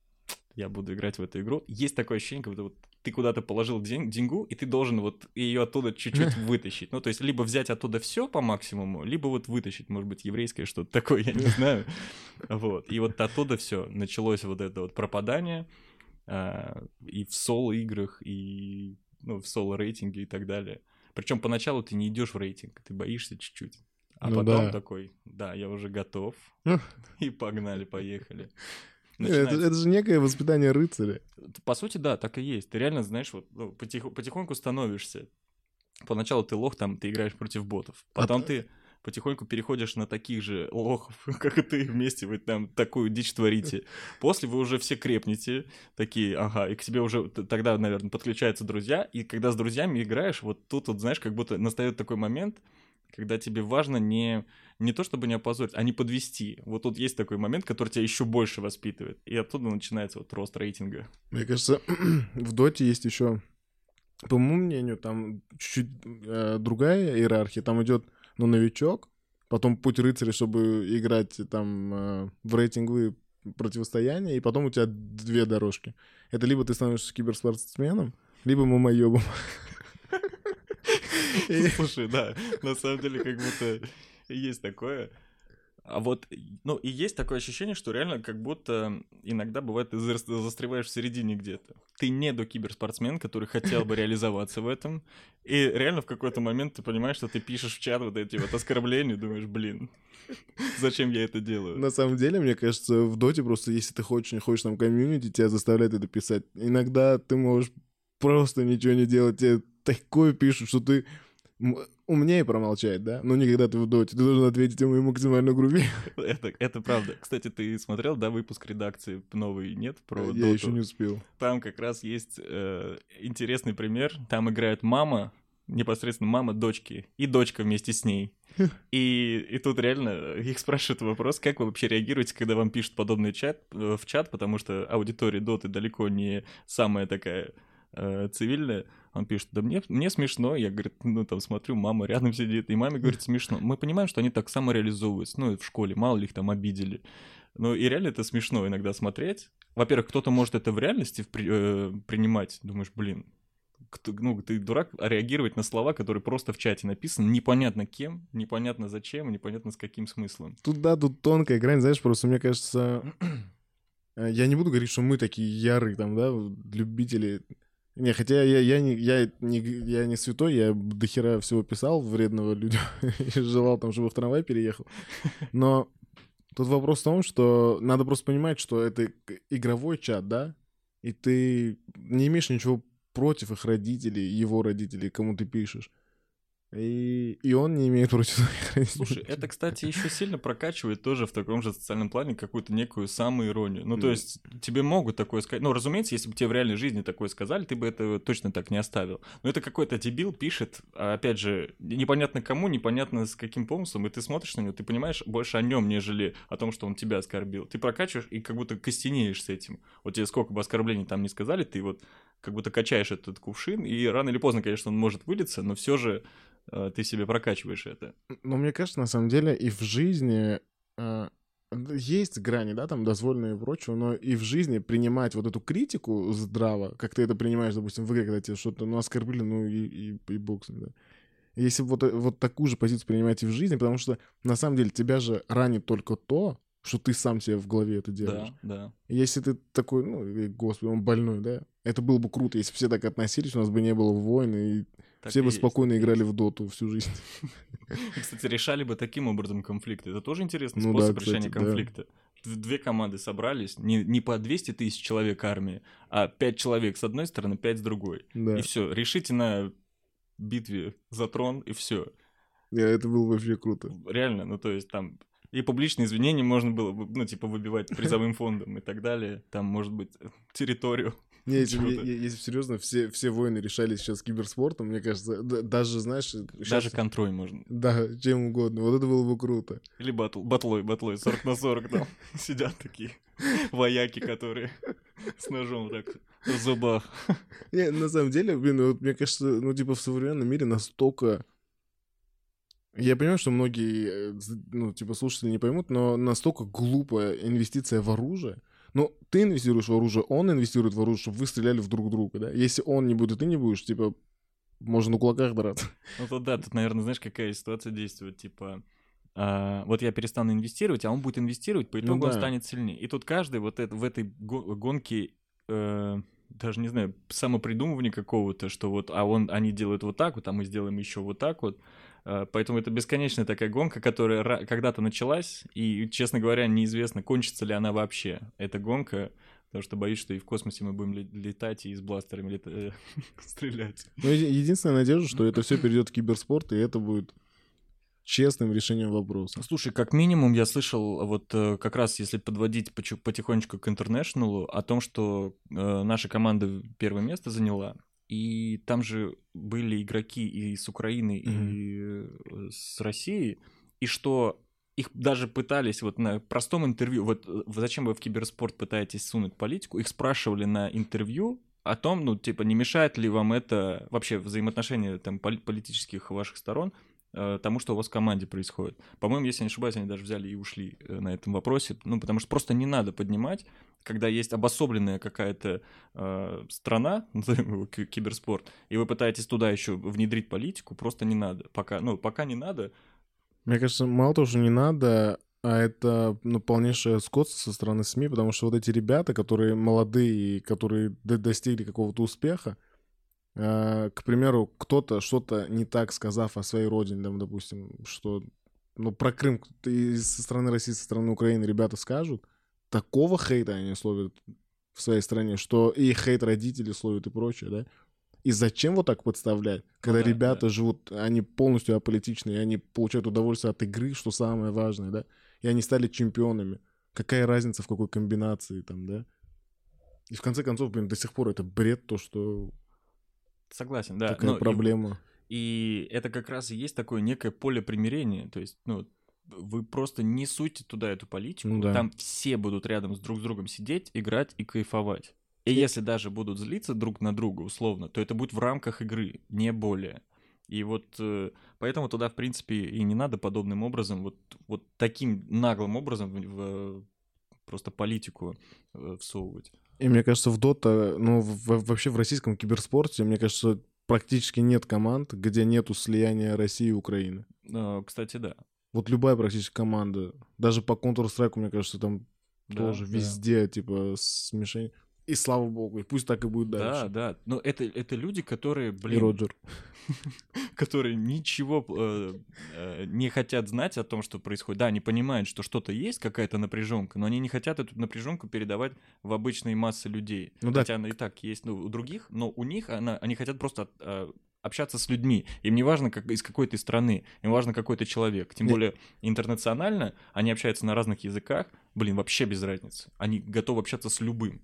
я буду играть в эту игру. Есть такое ощущение, как будто вот ты куда-то положил день, деньгу, и ты должен вот ее оттуда чуть-чуть [LAUGHS] вытащить. Ну, то есть, либо взять оттуда все по максимуму, либо вот вытащить, может быть, еврейское что-то такое, я не [LAUGHS] знаю. Вот. И вот оттуда все началось вот это вот пропадание а, и в соло-играх, и ну, в соло-рейтинге и так далее. Причем поначалу ты не идешь в рейтинг, ты боишься чуть-чуть. А Ну потом да. такой, да, я уже готов. [LAUGHS] И погнали, поехали. [LAUGHS] Это, это же некое воспитание рыцаря. по сути, да, так и есть. Ты реально, знаешь, вот ну, потих- потихоньку становишься. Поначалу ты лох, там, ты играешь против ботов. Потом А- ты потихоньку переходишь на таких же лохов, [LAUGHS] как и ты, вместе вы там такую дичь творите. После вы уже все крепнете, такие, ага, и к тебе уже тогда, наверное, подключаются друзья, и когда с друзьями играешь, вот тут вот, знаешь, как будто настает такой момент, когда тебе важно не, не то, чтобы не опозорить, а не подвести. Вот тут есть такой момент, который тебя еще больше воспитывает. И оттуда начинается вот рост рейтинга. Мне кажется, [CLEARS THROAT] в доте есть еще, по моему мнению, там чуть-чуть э, другая иерархия. Там идет, ну, новичок, потом путь рыцаря, чтобы играть там э, в рейтинговые противостояния, и потом у тебя две дорожки. Это либо ты становишься киберспортсменом, либо мамоебом. [LAUGHS] Слушай, да, на самом деле как будто есть такое. А вот, ну, и есть такое ощущение, что реально как будто иногда бывает ты зас- застреваешь в середине где-то. Ты не до киберспортсмен, который хотел бы реализоваться в этом, и реально в какой-то момент ты понимаешь, что ты пишешь в чат вот эти вот оскорбления, думаешь, блин, зачем я это делаю? На самом деле, мне кажется, в доте просто, если ты хочешь, не хочешь там комьюнити, тебя заставляют это писать. Иногда ты можешь просто ничего не делать, тебе такое пишут, что ты умнее промолчать, да? Но не когда ты в доте, ты должен ответить ему максимально грубее. [LAUGHS] Это, это правда. Кстати, ты смотрел, да, выпуск редакции новый, нет, про Я доту? еще не успел. Там как раз есть э, интересный пример. Там играет мама, непосредственно мама дочки, и дочка вместе с ней. [LAUGHS] И, и тут реально их спрашивают вопрос, как вы вообще реагируете, когда вам пишут подобный чат э, в чат, потому что аудитория доты далеко не самая такая э, цивильная. Он пишет, да мне, мне смешно. Я, говорит, ну там смотрю, мама рядом сидит, и маме говорит, смешно. Мы понимаем, что они так самореализовываются, ну в школе, мало ли их там обидели. Ну и реально это смешно иногда смотреть. Во-первых, кто-то может это в реальности при- э, принимать. Думаешь, блин, кто- ну ты дурак, а реагировать на слова, которые просто в чате написаны, непонятно кем, непонятно зачем, непонятно с каким смыслом. Тут, да, тут тонкая грань, знаешь, просто мне кажется... [CLEARS THROAT] э, Я не буду говорить, что мы такие ярые там, да, любители. Не, хотя я, я, не, я, не, я не святой, я до хера всего писал вредного людям [LAUGHS] и желал там, чтобы в трамвай переехал. Но тут вопрос в том, что надо просто понимать, что это игровой чат, да, и ты не имеешь ничего против их родителей, его родителей, кому ты пишешь. И, и он не имеет против своих [LAUGHS] родителей. Слушай, это, кстати, еще сильно прокачивает тоже в таком же социальном плане какую-то некую самоиронию. Ну, то есть, тебе могут такое сказать. Ну, разумеется, если бы тебе в реальной жизни такое сказали, ты бы это точно так не оставил. Но это какой-то дебил пишет, а, опять же, непонятно кому, непонятно с каким помыслом, и ты смотришь на него, ты понимаешь больше о нем, нежели о том, что он тебя оскорбил. Ты прокачиваешь и как будто костенеешь с этим. Вот тебе сколько бы оскорблений там не сказали, ты вот как будто качаешь этот кувшин, и рано или поздно, конечно, он может вылиться, но все же э, ты себе прокачиваешь это. Но мне кажется, на самом деле и в жизни а, есть грани, да, там дозволенные и прочего, но и в жизни принимать вот эту критику здраво, как ты это принимаешь, допустим, в игре, когда тебе что-то, ну, оскорбили, ну, и, и, и бог да. Если вот, э, вот такую же позицию принимать и в жизни, потому что, на самом деле, тебя же ранит только то, что ты сам себе в голове это делаешь. Да, да. Если ты такой, ну, господи, он больной, да, это было бы круто, если бы все так относились, у нас бы не было войн, и Так все и бы есть, спокойно и играли есть. в доту всю жизнь. И, [LAUGHS] Кстати, решали бы таким образом конфликты. Это тоже интересный Ну способ да, кстати, решения да. конфликта. Д- Две команды собрались, не, не по 200 тысяч человек армии, а 5 человек с одной стороны, 5 с другой. Да, И все, решите на битве за трон, и все. И это было вообще круто. Реально, ну то есть там и публичные извинения можно было, бы, ну, типа, выбивать призовым фондом и так далее. Там, может быть, территорию. Не, если, серьезно, все, все войны решались сейчас киберспортом, мне кажется, даже, знаешь, Даже щас- контроль можно. Да, чем угодно. Вот это было бы круто. Или батл, батлой, батлой, 40 на 40 там [LAUGHS] сидят такие вояки, которые с ножом так в зубах. Не, на самом деле, блин, вот мне кажется, ну, типа, в современном мире настолько... Я понимаю, что многие, э, ну, типа, слушатели не поймут, но настолько глупая инвестиция в оружие. Ну, ты инвестируешь в оружие, он инвестирует в оружие, чтобы вы стреляли в друг друга, да? Если он не будет, ты не будешь, типа, можно на кулаках драться. Ну то да, тут, наверное, знаешь, какая ситуация действует, типа... а, вот я перестану инвестировать, а он будет инвестировать, по Ну итогу он да. станет сильнее. И тут каждый вот это, в этой го- гонке, э, даже не знаю, самопридумывания какого-то, что вот, а он, они делают вот так вот, а мы сделаем еще вот так вот. Э, Поэтому это бесконечная такая гонка, которая ра- когда-то началась, и, честно говоря, неизвестно, кончится ли она вообще. Эта гонка, потому что боюсь, что и в космосе мы будем ле- летать и с бластерами лета- э, [LAUGHS] стрелять. Ну, еди- единственная надежда, что это все перейдет в киберспорт, и это будет честным решением вопроса. Слушай, как минимум я слышал, вот э, как раз если подводить потихонечку к интернешнлу, о том, что э, наша команда первое место заняла, и там же были игроки и с Украины, и э, с России, и что их даже пытались вот на простом интервью, вот э, зачем вы в киберспорт пытаетесь сунуть политику, их спрашивали на интервью о том, ну, типа, не мешает ли вам это вообще взаимоотношения там поли- политических ваших сторон тому, что у вас в команде происходит. По-моему, если не ошибаюсь, они даже взяли и ушли э, на этом вопросе, ну, потому что просто не надо поднимать, когда есть обособленная какая-то э, страна, [LAUGHS] киберспорт, и вы пытаетесь туда еще внедрить политику, просто не надо. Пока, ну, пока не надо, Мне кажется, мало того, что не надо, а это ну, полнейшее скотство со стороны СМИ, потому что вот эти ребята, которые молодые, которые достигли какого-то успеха, э, к примеру, кто-то что-то не так сказав о своей родине, там, допустим, что ну, про Крым и со стороны России, со стороны Украины ребята скажут, такого хейта они словят в своей стране, что и хейт родители словят и прочее, да? И зачем вот так подставлять, когда Ну да, ребята да. живут, они полностью аполитичные, и они получают удовольствие от игры, что самое важное, да? И они стали чемпионами. Какая разница, в какой комбинации там, да? И в конце концов, блин, до сих пор это бред, то, что согласен, да. такая но и- проблема. И это как раз и есть такое некое поле примирения. То есть, ну, вы просто не суйте туда эту политику. Ну да. Там все будут рядом с друг с другом сидеть, играть и кайфовать. И если даже будут злиться друг на друга, условно, то это будет в рамках игры, не более. И вот э, поэтому туда, в принципе, и не надо подобным образом, вот, вот таким наглым образом в, в- просто политику э, всовывать. И мне кажется, в Дота, ну, в- вообще в российском киберспорте, мне кажется, практически нет команд, где нету слияния России и Украины. Э, Кстати, да. Вот любая практически команда, даже по Counter-Strike, мне кажется, там Да, тоже да. везде, типа, смешение. И слава богу, и пусть так и будет Да, дальше. да. Но это, это люди, которые, И блин, Роджер. [LAUGHS] которые ничего э, э, не хотят знать о том, что происходит. Да, они понимают, что что-то есть, какая-то напряженка, но они не хотят эту напряженку передавать в обычные массы людей. Ну да. Хотя она и так есть ну, у других, но у них она, они хотят просто э, общаться с людьми. Им не важно, как, из какой ты страны, им важно, какой ты человек. Тем более интернационально, они общаются на разных языках, блин, вообще без разницы. Они готовы общаться с любым.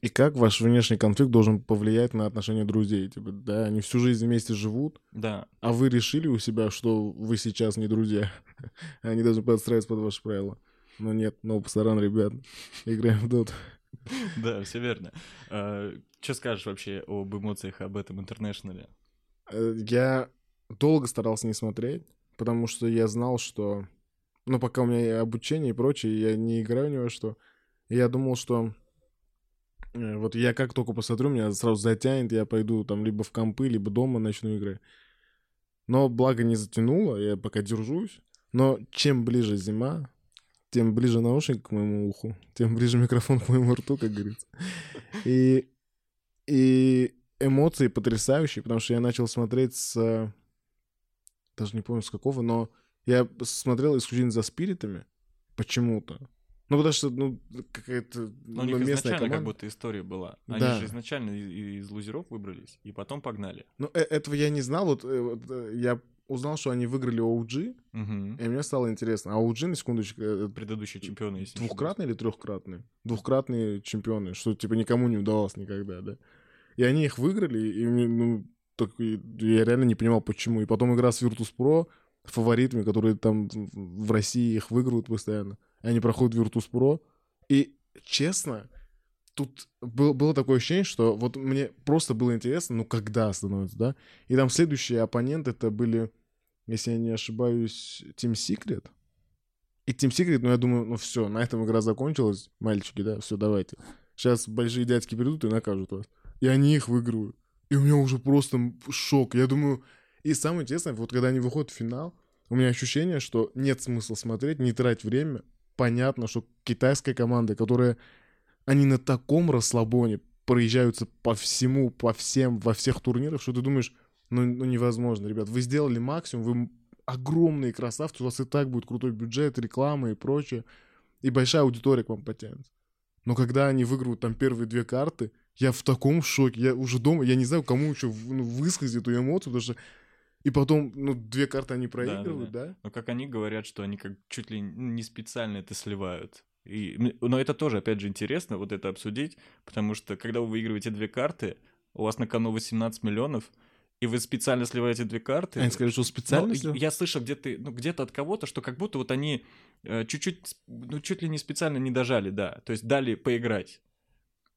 И как ваш внешний конфликт должен повлиять на отношения друзей? Типа, да, они всю жизнь вместе живут, Да, а вы решили у себя, что вы сейчас не друзья. [LAUGHS] Они должны подстраиваться под ваши правила. Но нет, no пасаран, ребят. [LAUGHS] Играем в доту. да, все верно. Что скажешь вообще об эмоциях об этом интернешнале? Э, Я долго старался не смотреть, потому что я знал, что... Ну, пока у меня обучение и прочее, я не играю ни во что. И я думал, что... э, Вот я как только посмотрю, меня сразу затянет, я пойду там либо в компы, либо дома начну играть. Но благо не затянуло, я пока держусь. Но чем ближе зима, тем ближе наушник к моему уху, тем ближе микрофон к моему рту, как говорится. И, и эмоции потрясающие, потому что я начал смотреть с... Даже не помню с какого, но я смотрел исключительно за спиритами почему-то. Ну, потому что, ну, какая-то Ну, у них местная изначально как команда. будто история была. Они Да. же изначально из, из лузеров выбрались, и потом погнали. Ну, э- этого я не знал. Вот, э, вот, э, я узнал, что они выиграли OG, Мгм. и мне стало интересно. А OG, на секундочку, Предыдущие чемпионы, если двухкратные или трехкратные? Двухкратные чемпионы, что, типа, никому не удавалось никогда, да? И они их выиграли, и ну, так, я реально не понимал, почему. И потом игра с Virtus.pro фаворитами, которые там в в России их выигрывают постоянно. Они проходят Virtus.pro. И, честно, тут был, было такое ощущение, что вот мне просто было интересно, ну, когда становится, да? И там следующие оппоненты это были, если я не ошибаюсь, Team Secret. И Team Secret, ну, я думаю, ну, все, на этом игра закончилась, мальчики, да, все, давайте. Сейчас большие дядьки придут и накажут вас. И они их выигрывают. И у меня уже просто шок. Я думаю, и самое интересное, вот когда они выходят в финал, у меня ощущение, что нет смысла смотреть, не тратить время. Понятно, что китайская команда, которая... Они на таком расслабоне проезжаются по всему, по всем, во всех турнирах, что ты думаешь, ну, ну невозможно, ребят. Вы сделали максимум, вы огромные красавцы, у вас и так будет крутой бюджет, реклама и прочее. И большая аудитория к вам потянется. Но когда они выигрывают там первые две карты, я в таком шоке. Я уже дома, я не знаю, кому еще ну, высказать эту эмоцию, потому что... И потом, ну, две карты они проигрывают, да? Но как они говорят, что они как чуть ли не специально это сливают. И, но это тоже, опять же, интересно вот это обсудить, потому что когда вы выигрываете две карты, у вас на кону 18 миллионов, и вы специально сливаете две карты. Они сказали, что специально Ну, я слышал где-то, ну, где-то от кого-то, что как будто вот они э, чуть-чуть, ну, чуть ли не специально не дожали, да. То есть дали поиграть.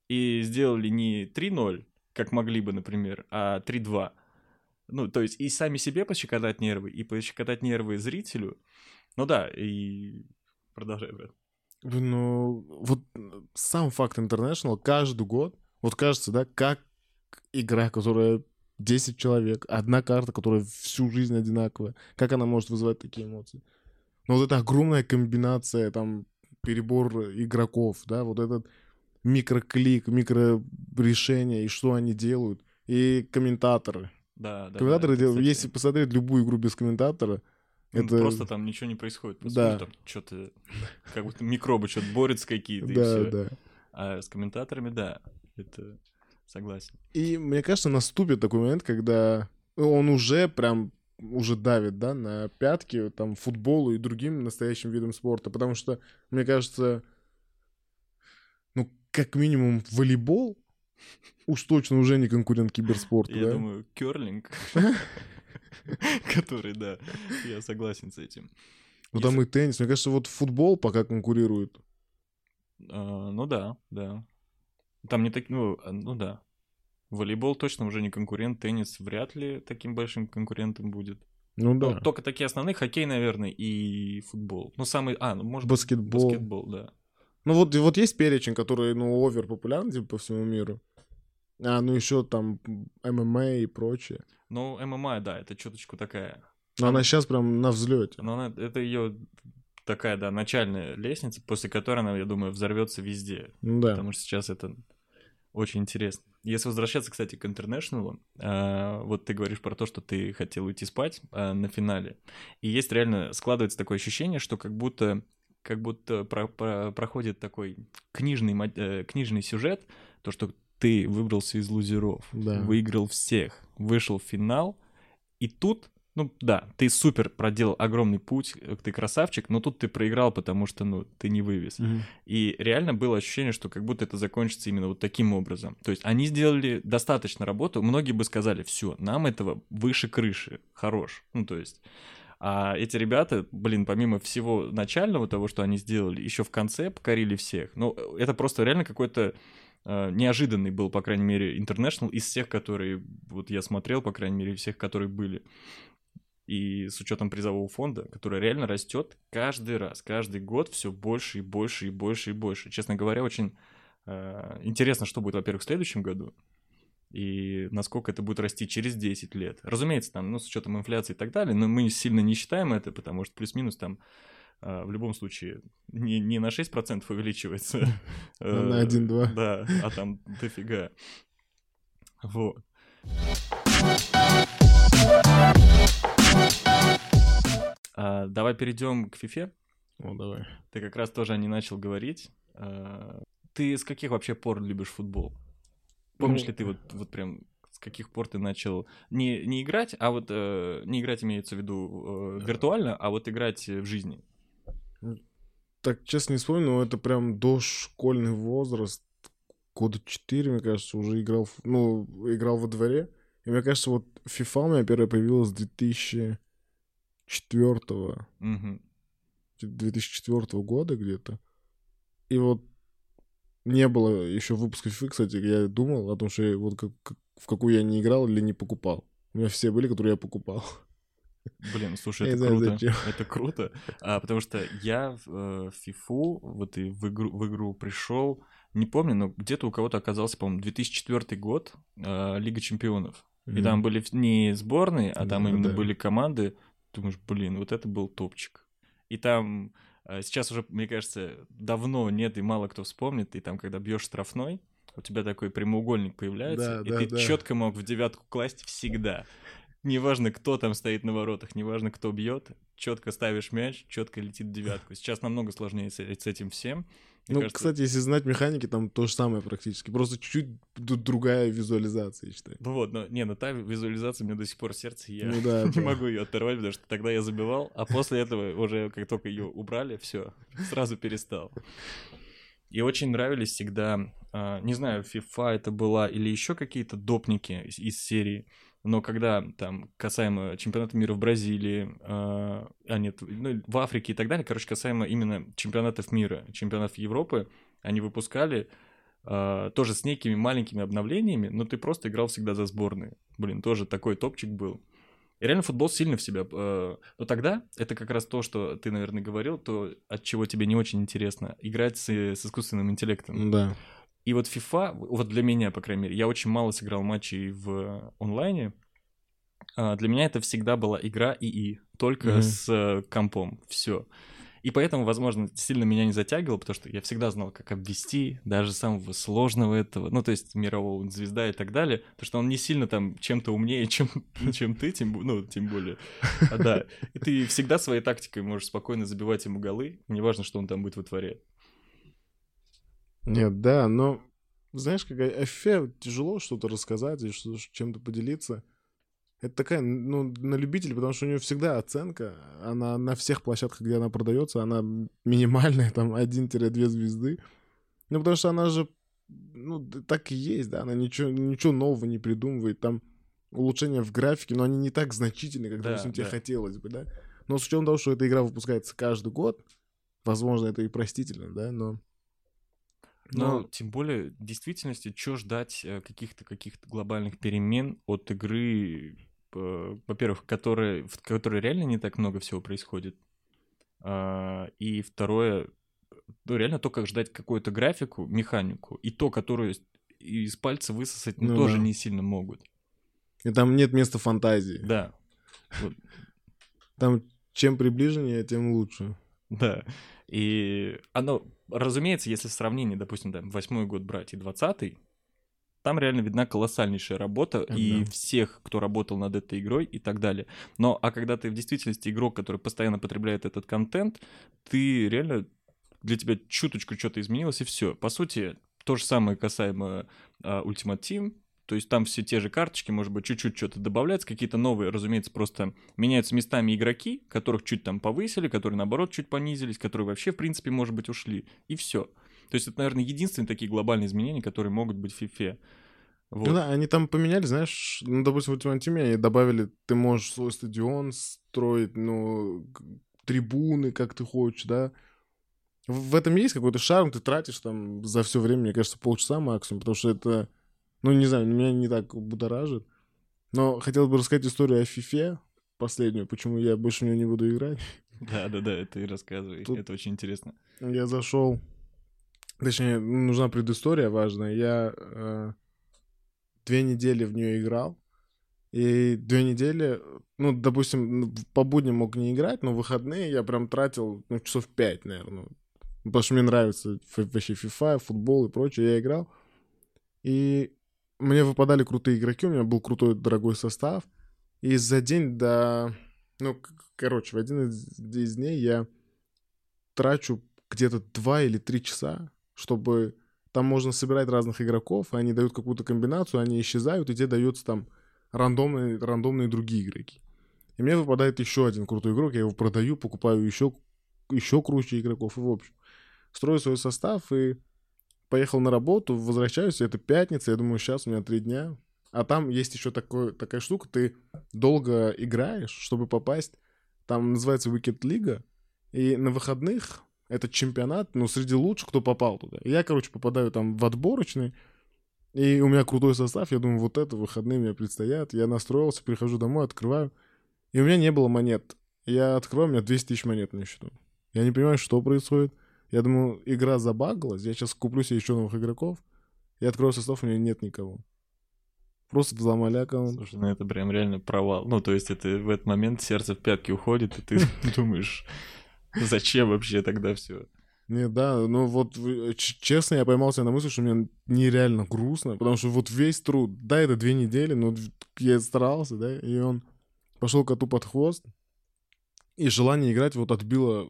И сделали не 3-0, как могли бы, например, а 3-2. Ну, то есть и сами себе пощекотать нервы, и пощекотать нервы зрителю. Ну да, и продолжай, брат. Ну, вот сам факт International каждый год, вот кажется, да, как игра, которая 10 человек, одна карта, которая всю жизнь одинаковая, как она может вызывать такие эмоции? Но вот эта огромная комбинация, там, перебор игроков, да, вот этот микроклик, микрорешение, и что они делают, и комментаторы. Да, да. комментаторы да, делают, если посмотреть любую игру без комментатора, ну, это... Просто там ничего не происходит. Да. там что-то, как будто микробы что-то борются какие-то, и Да, все. да. А с комментаторами, да, это согласен. И мне кажется, наступит такой момент, когда он уже прям уже давит, да, на пятки там футболу и другим настоящим видам спорта, потому что, мне кажется, ну, как минимум, волейбол уж точно уже не конкурент киберспорту, Я да? думаю, керлинг, [LAUGHS] который, да, я согласен с этим. ну, там и теннис. Мне кажется, вот футбол пока конкурирует. А, Ну да, да. Там не так, ну, а, ну да. Волейбол точно уже не конкурент, теннис вряд ли таким большим конкурентом будет. Ну Ну, да. только такие основные, хоккей, наверное, и футбол. Ну, самый, а, ну, может Баскетбол. баскетбол, да. Ну вот, вот есть перечень, который, ну, овер популярен типа, по всему миру. А, ну еще там ММА и прочее. Ну, ММА, да, это чуточку такая. Но она сейчас прям на взлете. Но она, это ее такая, да, начальная лестница, после которой она, я думаю, взорвется везде. Ну да. Потому что сейчас это Очень интересно. Если возвращаться, кстати, к интернешнлу, э, вот ты говоришь про то, что ты хотел уйти спать э, на финале, и есть реально складывается такое ощущение, что как будто как будто про, про, проходит такой книжный э, книжный сюжет, то что ты выбрался из лузеров, Да. выиграл всех, вышел в финал, и тут ну да, ты супер проделал огромный путь, э, ты красавчик, но тут ты проиграл, потому что, ну, ты не вывез. Мгм. И реально было ощущение, что как будто это закончится именно вот таким образом. То есть они сделали достаточно работу, многие бы сказали, все, нам этого выше крыши, хорош. Ну, то есть... А эти ребята, блин, помимо всего начального того, что они сделали, еще в конце покорили всех. Ну, это просто реально какой-то э, неожиданный был, по крайней мере, International из всех, которые вот я смотрел, по крайней мере, всех, которые были. И с учетом призового фонда, который реально растет каждый раз, каждый год все больше и больше и больше и больше. Честно говоря, очень э, интересно, что будет, во-первых, в следующем году, и насколько это будет расти через 10 лет. Разумеется, там, ну, с учетом инфляции и так далее, но мы сильно не считаем это, потому что плюс-минус там э, в любом случае не, не на 6% увеличивается. [LAUGHS] А на 1-2. Да, а там дофига. Вот. А, давай перейдем к фифе. О, давай. Ты как раз тоже о ней начал говорить. А, ты с каких вообще пор любишь футбол? Помнишь Ну, ли ты вот, вот прям с каких пор ты начал не, не играть, а вот э, не играть имеется в виду э, виртуально, а вот играть в жизни? Так, честно, не вспомню, но это прям дошкольный возраст. Года 4, мне кажется, уже играл, в- ну, играл во дворе. И мне кажется, вот FIFA у меня первая появилась 2004 Мгм. 2004 года где-то. И вот не было еще выпуска FIFA, кстати, я думал о том, что я вот как- как- в какую я не играл или не покупал. У меня все были, которые я покупал. [LAUGHS] Блин, слушай, это знаю, круто. зачем. Это круто. А, потому что я в э, фифу, вот и в игру, в игру пришел, не помню, но где-то у кого-то оказался, по-моему, 2004 год, э, Лига чемпионов. И там были не сборные, а там Да, именно да. были команды. Думаешь, блин, вот это был топчик. И там э, сейчас уже, мне кажется, давно нет и мало кто вспомнит. И там, когда бьешь штрафной, у тебя такой прямоугольник появляется, Да, и да, ты да. четко мог в девятку класть всегда. Неважно, кто там стоит на воротах, неважно, кто бьет, четко ставишь мяч, четко летит в девятку. Сейчас намного сложнее с, с этим всем. Мне Ну, кажется, кстати, если знать механики, там то же самое практически. Просто чуть-чуть другая визуализация, я считаю. Ну вот, но не, ну та визуализация мне до сих пор в сердце, я Ну да, [LAUGHS] не да. могу ее оторвать, потому что тогда я забивал, а после этого уже как только ее убрали, все, сразу перестал. И очень нравились всегда, а, не знаю, FIFA это была или еще какие-то допники из серии, но когда там касаемо чемпионата мира в Бразилии, а а нет, ну, в Африке и так далее, короче, касаемо именно чемпионатов мира, чемпионатов Европы, они выпускали а, тоже с некими маленькими обновлениями, но ты просто играл всегда за сборные. Блин, тоже такой топчик был. И реально футбол сильно в себя... э, Но тогда это как раз то, что ты, наверное, говорил, то, от чего тебе не очень интересно. Играть с, с искусственным интеллектом. Да. И вот FIFA, вот для меня, по крайней мере, я очень мало сыграл матчей в онлайне. А, Для меня это всегда была игра ИИ, только Мгм. с компом, все. И поэтому, возможно, сильно меня не затягивало, потому что я всегда знал, как обвести даже самого сложного этого, ну, то есть мирового звезда и так далее, потому что он не сильно там чем-то умнее, чем, [LAUGHS] чем ты, тем, ну, тем более. А, да, и ты всегда своей тактикой можешь спокойно забивать ему голы, неважно, что он там будет вытворять. Нет, да, но знаешь, как о FIFA тяжело что-то рассказать и что- чем-то поделиться. Это такая, ну, на любителя, потому что у нее всегда оценка, она на всех площадках, где она продается, она минимальная, там 1-2 звезды. Ну, потому что она же, ну, так и есть, да, она ничего, ничего нового не придумывает, там улучшения в графике, но они не так значительны, как, Да, допустим, тебе да. хотелось бы, да. Но с учетом того, что эта игра выпускается каждый год, возможно, это и простительно, да, но... Но Но- тем более, в действительности, что ждать э, каких-то каких-то глобальных перемен от игры, э, во-первых, которая, в которой реально не так много всего происходит. А, И второе, ну, реально то, как ждать какую-то графику, механику, и то, которую из- пальца высосать, ну, Ну тоже да. не сильно могут. И там нет места фантазии. Да, Там чем приближеннее, тем лучше. да. И оно, разумеется, если в сравнении, допустим, там, восьмой год брать и двадцатый, там реально видна колоссальнейшая работа и Да. всех, кто работал над этой игрой и так далее. Но а когда ты в действительности игрок, который постоянно потребляет этот контент, ты реально для тебя чуточку что-то изменилось и все. По сути, то же самое касаемо а, Ultimate Team. То есть там все те же карточки, может быть, чуть-чуть что-то добавляется, какие-то новые, разумеется, просто меняются местами игроки, которых чуть там повысили, которые, наоборот, чуть понизились, которые вообще, в принципе, может быть, ушли. И все. То есть это, наверное, единственные такие глобальные изменения, которые могут быть в FIFA. Вот. Ну да, они там поменяли, знаешь, ну, допустим, в Ultimate Team они добавили, ты можешь свой стадион строить, ну, трибуны, как ты хочешь, да. В этом есть какой-то шарм, ты тратишь там за все время, мне кажется, полчаса максимум, потому что это, ну, не знаю, меня не так будоражит. Но хотел бы рассказать историю о FIFA, последнюю, почему я больше в нее не буду играть. Да, да, да, ты рассказывай. Тут- Это очень интересно. Я зашел, точнее, нужна предыстория важная. Я э, две недели в нее играл, и две недели, ну, допустим, ну, по будням мог не играть, но выходные я прям тратил, ну, часов пять, наверное. Потому что мне нравится вообще FIFA, футбол и прочее, я играл. И мне выпадали крутые игроки, у меня был крутой дорогой состав. И за день до... Ну, короче, в один из, из дней я трачу где-то два или три часа, чтобы... Там можно собирать разных игроков, они дают какую-то комбинацию, они исчезают, и тебе даются там рандомные, рандомные другие игроки. И мне выпадает еще один крутой игрок, я его продаю, покупаю еще, еще круче игроков, и в общем. Строю свой состав и поехал на работу, возвращаюсь, это пятница, я думаю, сейчас у меня три дня. А там есть еще такой, такая штука, ты долго играешь, чтобы попасть, там называется Wicked Лига, и на выходных это чемпионат, ну, среди лучших, кто попал туда. Я, короче, попадаю там в отборочный, и у меня крутой состав, я думаю, вот это выходные мне предстоят. Я настроился, прихожу домой, открываю, и у меня не было монет. Я открываю, у меня 200 тысяч монет на счету. Я не понимаю, что происходит. Я думаю, игра забагалась, я сейчас куплю себе еще новых игроков. Я открою состав, у меня нет никого. Просто взломали аккаунт. Слушай, ну это прям реально провал. Ну, то есть это в этот момент сердце в пятки уходит, и ты [LAUGHS] думаешь, зачем вообще тогда все? Не, да, ну вот честно, я поймался на мысли, что мне нереально грустно, потому что вот весь труд, да, это две недели, но я старался, да, и он пошел коту под хвост, и желание играть вот отбило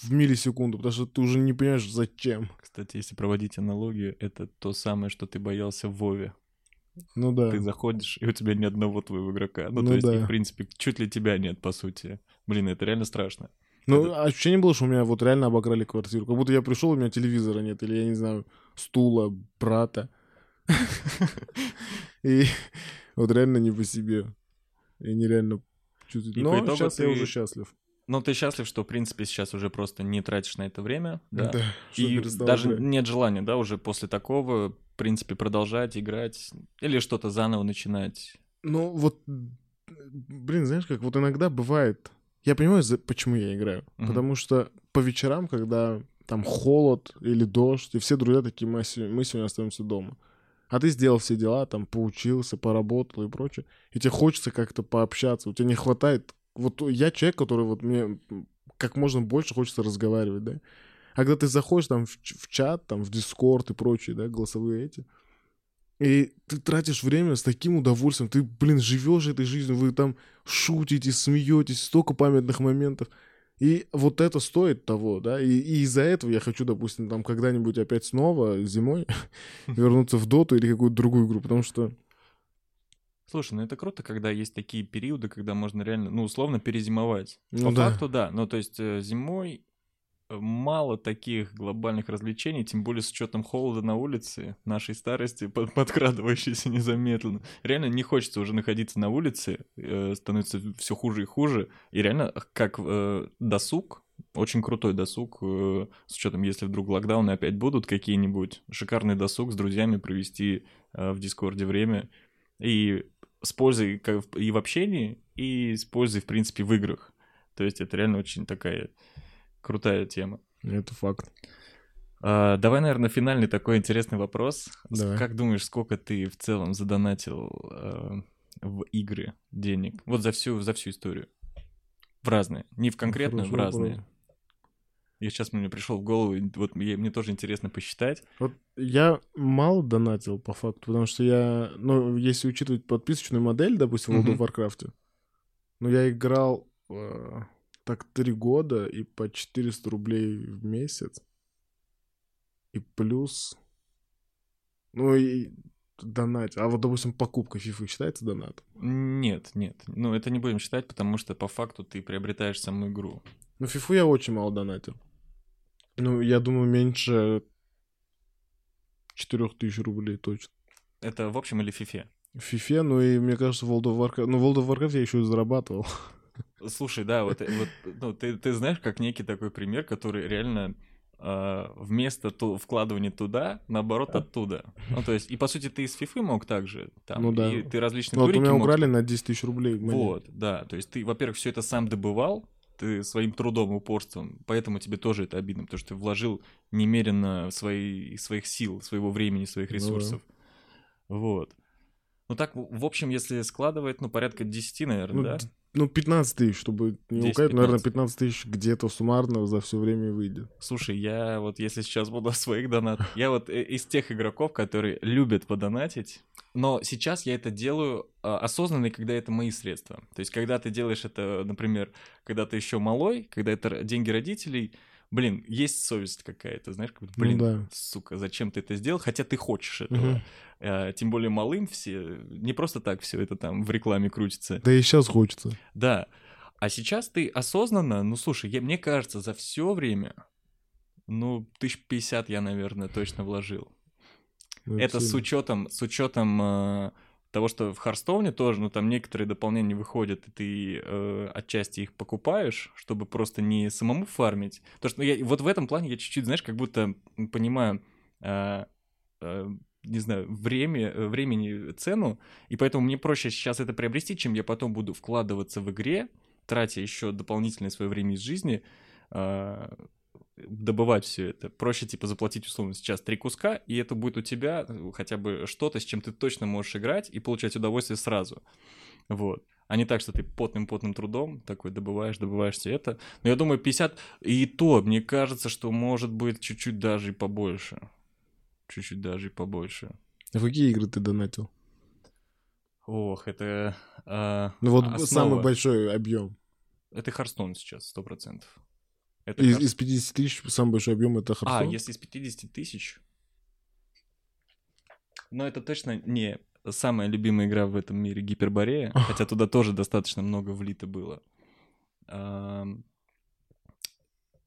в миллисекунду, потому что ты уже не понимаешь, зачем. Кстати, если проводить аналогию, это то самое, что ты боялся в Вове. Ну да. Ты заходишь, и у тебя ни одного твоего игрока. Ну, Ну то есть, да. и, в принципе, чуть ли тебя нет, по сути. Блин, это реально страшно. Ну, это- ощущение было, что у меня вот реально обокрали квартиру. Как будто я пришел, у меня телевизора нет, или, я не знаю, стула, брата. [LAUGHS] И вот реально не по себе. И нереально чувствую. Но сейчас я уже счастлив. Но ты счастлив, что, в принципе, сейчас уже просто не тратишь на это время, да? что И даже нет желания, да, уже после такого, в принципе, продолжать играть или что-то заново начинать. Ну, вот, блин, знаешь, как вот иногда бывает... Я понимаю, почему я играю. Мгм. Потому что по вечерам, когда там холод или дождь, и все друзья такие, мы сегодня остаемся дома. А ты сделал все дела, там, поучился, поработал и прочее. И тебе хочется как-то пообщаться. У тебя не хватает... Вот я человек, который вот мне как можно больше хочется разговаривать, да? А когда ты заходишь там в, в чат, там, в Дискорд и прочие, да, голосовые эти, и ты тратишь время с таким удовольствием. Ты, блин, живешь этой жизнью, вы там шутите, смеетесь, столько памятных моментов. И вот это стоит того, да. И, и из-за этого я хочу, допустим, там когда-нибудь опять снова зимой [LAUGHS] вернуться в доту или какую-то другую игру, потому что Слушай, ну это круто, когда есть такие периоды, когда можно реально, ну, условно, перезимовать. Ну По да. факту, да. Ну, то есть э, зимой э, мало таких глобальных развлечений, тем более с учетом холода на улице, нашей старости, под- подкрадывающейся [LAUGHS] незаметно. Реально не хочется уже находиться на улице, э, становится все хуже и хуже. И реально, как э, досуг, очень крутой досуг, э, с учетом, если вдруг локдауны опять будут какие-нибудь, шикарный досуг с друзьями провести э, в Дискорде время. И с пользой как в- и в общении, и с пользой, в принципе, в играх. То есть это реально очень такая крутая тема. это факт. А, давай, наверное, финальный такой интересный вопрос. Давай. Как думаешь, сколько ты в целом задонатил а, в игры денег? Вот за всю, за всю историю. В разные. Не в конкретную, в Хороший разные. вопрос. Я сейчас мне пришел в голову, вот мне, мне тоже интересно посчитать. Вот я мало донатил по факту, потому что я, ну, если учитывать подписочную модель, допустим, в World of. Warcraft, ну, я играл э, так три года и по 400 рублей в месяц. И плюс, ну, и донать. А вот, допустим, покупка FIFA считается донатом? Нет, нет. Ну, это не будем считать, потому что по факту ты приобретаешь саму игру. Ну, FIFA я очень мало донатил. Ну, я думаю, меньше 4000 рублей точно. Это в общем или в фифе? В FIFA, ну и мне кажется, World of Warcraft... Ну, World of Warcraft я еще и зарабатывал. Слушай, да, вот, вот ну, ты, ты знаешь, как некий такой пример, который реально э, вместо ту, вкладывания туда, наоборот, оттуда. Ну, то есть, и по сути, ты из фифы мог также, там, Ну да. и ты различные Ну, вот у турики меня мог украли на 10 тысяч рублей. монет. Вот, да. То есть ты, во-первых, все это сам добывал, ты своим трудом, упорством, поэтому тебе тоже это обидно, потому что ты вложил немерено свои, своих сил, своего времени, своих Ну да. ресурсов. Вот. Ну так, в в общем, если складывать, ну, порядка 10, наверное, Ну, да? Ну, 15 тысяч, чтобы не 10-15. лукавить, наверное, 15 тысяч где-то суммарно за все время выйдет. Слушай, я вот если сейчас буду о [LAUGHS] своих донатах, я вот э, из тех игроков, которые любят подонатить, но сейчас я это делаю а, осознанно, когда это мои средства. То есть, когда ты делаешь это, например, когда ты еще малой, когда это деньги родителей, блин, есть совесть какая-то, знаешь, как Ну блин, да. сука, зачем ты это сделал, хотя ты хочешь этого. Мгм. Э, Тем более малым все, не просто так все это там в рекламе крутится. Да и сейчас хочется. Да. А сейчас ты осознанно, ну слушай, я, мне кажется, за все время, ну, тысяч пятьдесят я, наверное, точно вложил. Ну, Это с учетом, с учетом э, того, что в Харстоуне тоже, ну там некоторые дополнения выходят, и ты э, отчасти их покупаешь, чтобы просто не самому фармить. Потому что ну, я, вот в этом плане я чуть-чуть, знаешь, как будто понимаю, э, э, не знаю, время, э, времени цену, и поэтому мне проще сейчас это приобрести, чем я потом буду вкладываться в игре, тратя еще дополнительное свое время из жизни, э, добывать все это. Проще, типа, заплатить, условно, сейчас три куска, и это будет у тебя э, хотя бы что-то, с чем ты точно можешь играть и получать удовольствие сразу. Вот. А не так, что ты потным-потным трудом такой добываешь, добываешь все это. Но я думаю, 50... И то, мне кажется, что может быть чуть-чуть даже и побольше. Чуть-чуть даже и побольше. А в какие игры ты донатил? Ох, это... а, Ну вот основа. самый большой объем. Это Харстон сейчас, сто процентов. Это Из, из 50 тысяч самый большой объем это А, Харстон? если из 50 тысяч... Но это точно не самая любимая игра в этом мире Гиперборея, хотя туда тоже достаточно много влито было. Э,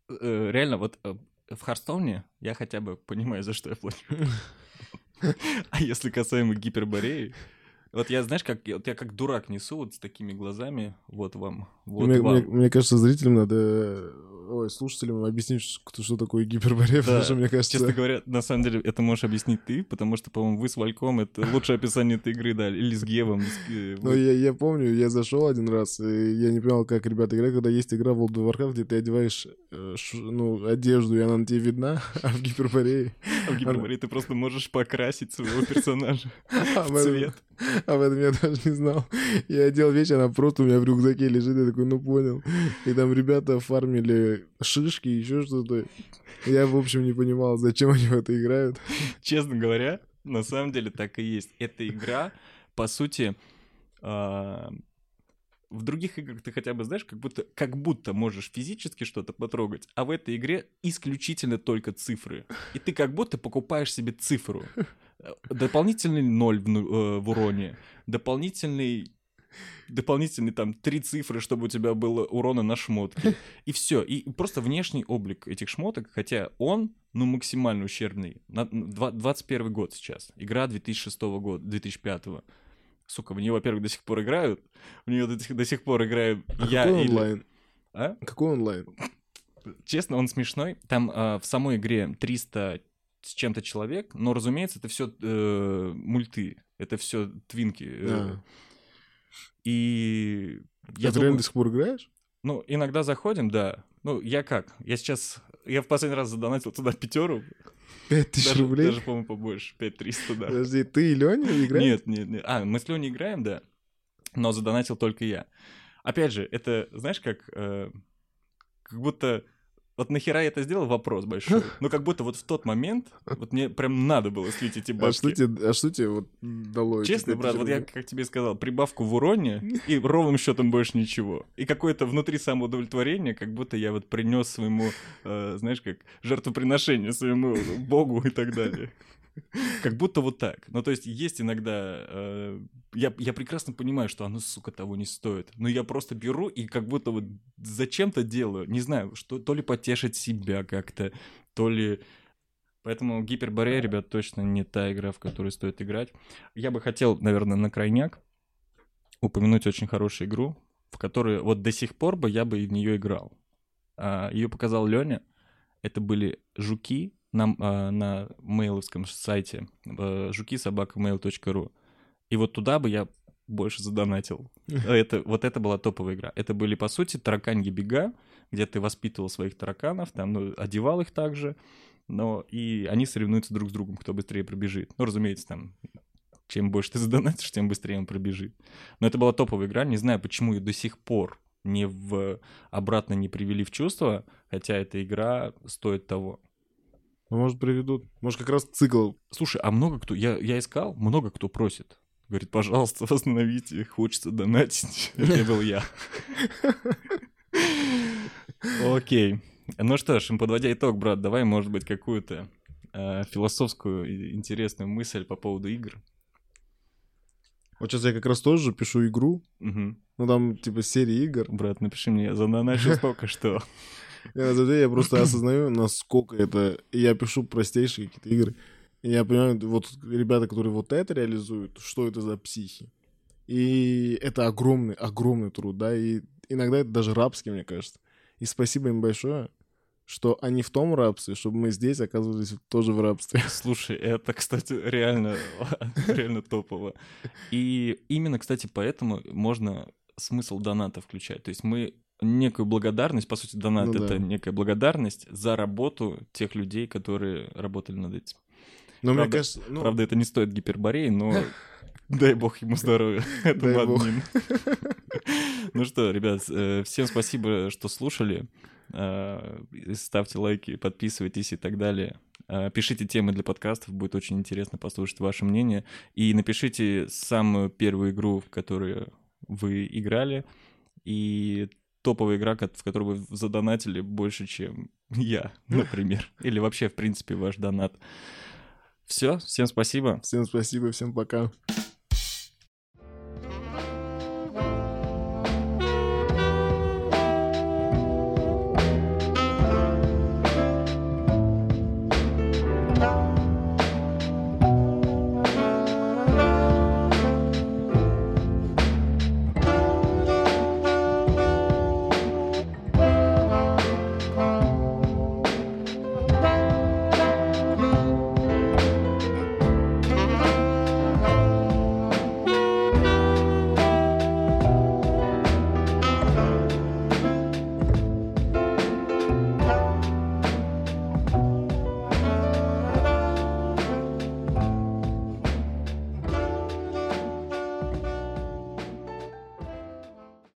Реально, вот э, в Харстоуне я хотя бы понимаю, за что я плачу. [LAUGHS] А если касаемо Гипербореи, вот я, знаешь, как, вот я как дурак несу вот с такими глазами, вот вам, вот мне, вам. мне- мне кажется, зрителям надо, ой, слушателям объяснить, что, что такое гиперборея, [LAUGHS] потому что, мне кажется... Честно говоря, на самом деле, это можешь объяснить ты, потому что, по-моему, вы с Вальком это лучшее описание этой игры дали. Или с Гевом. с Ну, я, я помню, я зашел один раз, и я не понял, как ребята играют, когда есть игра в World of Warcraft, где ты одеваешь э, ну, одежду, и она на тебе видна, [LAUGHS] а в гиперборее... А в Гиперборее ты просто можешь покрасить своего персонажа [LAUGHS] А в цвет. [LAUGHS] Об этом я даже не знал. Я одел вещь, она просто у меня в рюкзаке лежит. Я такой, ну понял. И там ребята фармили шишки, еще что-то. Я, в общем, не понимал, зачем они в это играют. [LAUGHS] Честно говоря, на самом деле так и есть. Эта игра, по сути, а, в других играх ты хотя бы знаешь, как будто, как будто можешь физически что-то потрогать, а в этой игре исключительно только цифры. И ты как будто покупаешь себе цифру. Э, Дополнительный ноль в, ну- э, в уроне, дополнительный дополнительные там три цифры, чтобы у тебя было урона на шмотки. И все. И просто внешний облик этих шмоток, хотя он, ну, максимально ущербный. На, два- 21 год сейчас. Игра 2006 года, 2005. Сука, в нее, во-первых, до сих пор играют. В нее до, сих- до сих пор играю А я какой или... онлайн? А? Какой онлайн? Честно, он смешной. Там а, в самой игре 300 с чем-то человек, но, разумеется, это все мульты. Это все твинки. э, А. И Я ты реально думаю, до сих пор играешь? ну, иногда заходим, да. Ну, я как? Я сейчас... Я в последний раз задонатил туда пятеру. Пять тысяч Даже, рублей? даже, по-моему, побольше. 5300, да. Подожди, ты и Леня играете? Нет, нет, нет. А, мы с Леней играем, да. Но задонатил только я. Опять же, это, знаешь, как... э, как будто Вот нахера я это сделал? Вопрос большой. [LAUGHS] Ну, как будто вот в тот момент, вот мне прям надо было слить эти А что бабки. тебе, а что тебе вот дало? Честно, брат, вот я, как тебе сказал, прибавку в уроне и ровным счетом больше ничего. И какое-то внутри самоудовлетворение, как будто я вот принес своему, э, знаешь, как жертвоприношение своему богу и так далее. [LAUGHS] Как будто вот так. Ну, то есть есть иногда... э, я, я прекрасно понимаю, что оно, сука, того не стоит. Но я просто беру и как будто вот зачем-то делаю. Не знаю, что то ли потешить себя как-то, то ли... Поэтому Гиперборея, ребят, точно не та игра, в которую стоит играть. Я бы хотел, наверное, на крайняк упомянуть очень хорошую игру, в которую вот до сих пор бы я бы и в нее играл. Ее показал Леня. Это были жуки на, а, на мейловском сайте э, жуки собака mail.ru. И вот туда бы я больше задонатил. Это, вот это была топовая игра. Это были, по сути, тараканьи бега, где ты воспитывал своих тараканов, там, ну, одевал их также, но и они соревнуются друг с другом, кто быстрее пробежит. Ну, разумеется, там, чем больше ты задонатишь, тем быстрее он пробежит. Но это была топовая игра, не знаю, почему ее до сих пор не в обратно не привели в чувство, хотя эта игра стоит того. Ну, может, приведут. Может, как раз цикл. Слушай, а много кто, я, я искал, много кто просит. Говорит, пожалуйста, [LAUGHS] восстановите, хочется донатить. [LAUGHS] Это был я. [LAUGHS] Окей. Ну что ж, подводя итог, брат, давай, может быть, какую-то э, философскую интересную мысль по поводу игр. Вот сейчас я как раз тоже пишу игру. Ну, там, типа, серия игр. Брат, напиши мне, я задоначил столько, что... Я, просто осознаю, насколько это... Я пишу простейшие какие-то игры. И я понимаю, вот ребята, которые вот это реализуют, что это за психи. И это огромный, огромный труд, да, и иногда это даже рабский, мне кажется. И спасибо им большое, что они в том рабстве, чтобы мы здесь оказывались тоже в рабстве. [LAUGHS] Слушай, это, кстати, реально, [LAUGHS] реально топово. И именно, кстати, поэтому можно смысл доната включать. То есть мы некую благодарность, по сути, донат Ну да. это некая благодарность за работу тех людей, которые работали над этим. Но мне Правда- кажется, ну, Правда, это не стоит гипербореи, но [LAUGHS] дай бог ему здоровья, [LAUGHS] этому. [LAUGHS] Ну что, ребят, э, всем спасибо, что слушали. Э, Ставьте лайки, подписывайтесь и так далее. Э, Пишите темы для подкастов, будет очень интересно послушать ваше мнение. И напишите самую первую игру, в которую вы играли, и топовая игра, в которую вы задонатили больше, чем [LAUGHS] я, например. Или вообще, в принципе, ваш донат. Все, всем спасибо. всем спасибо, всем пока.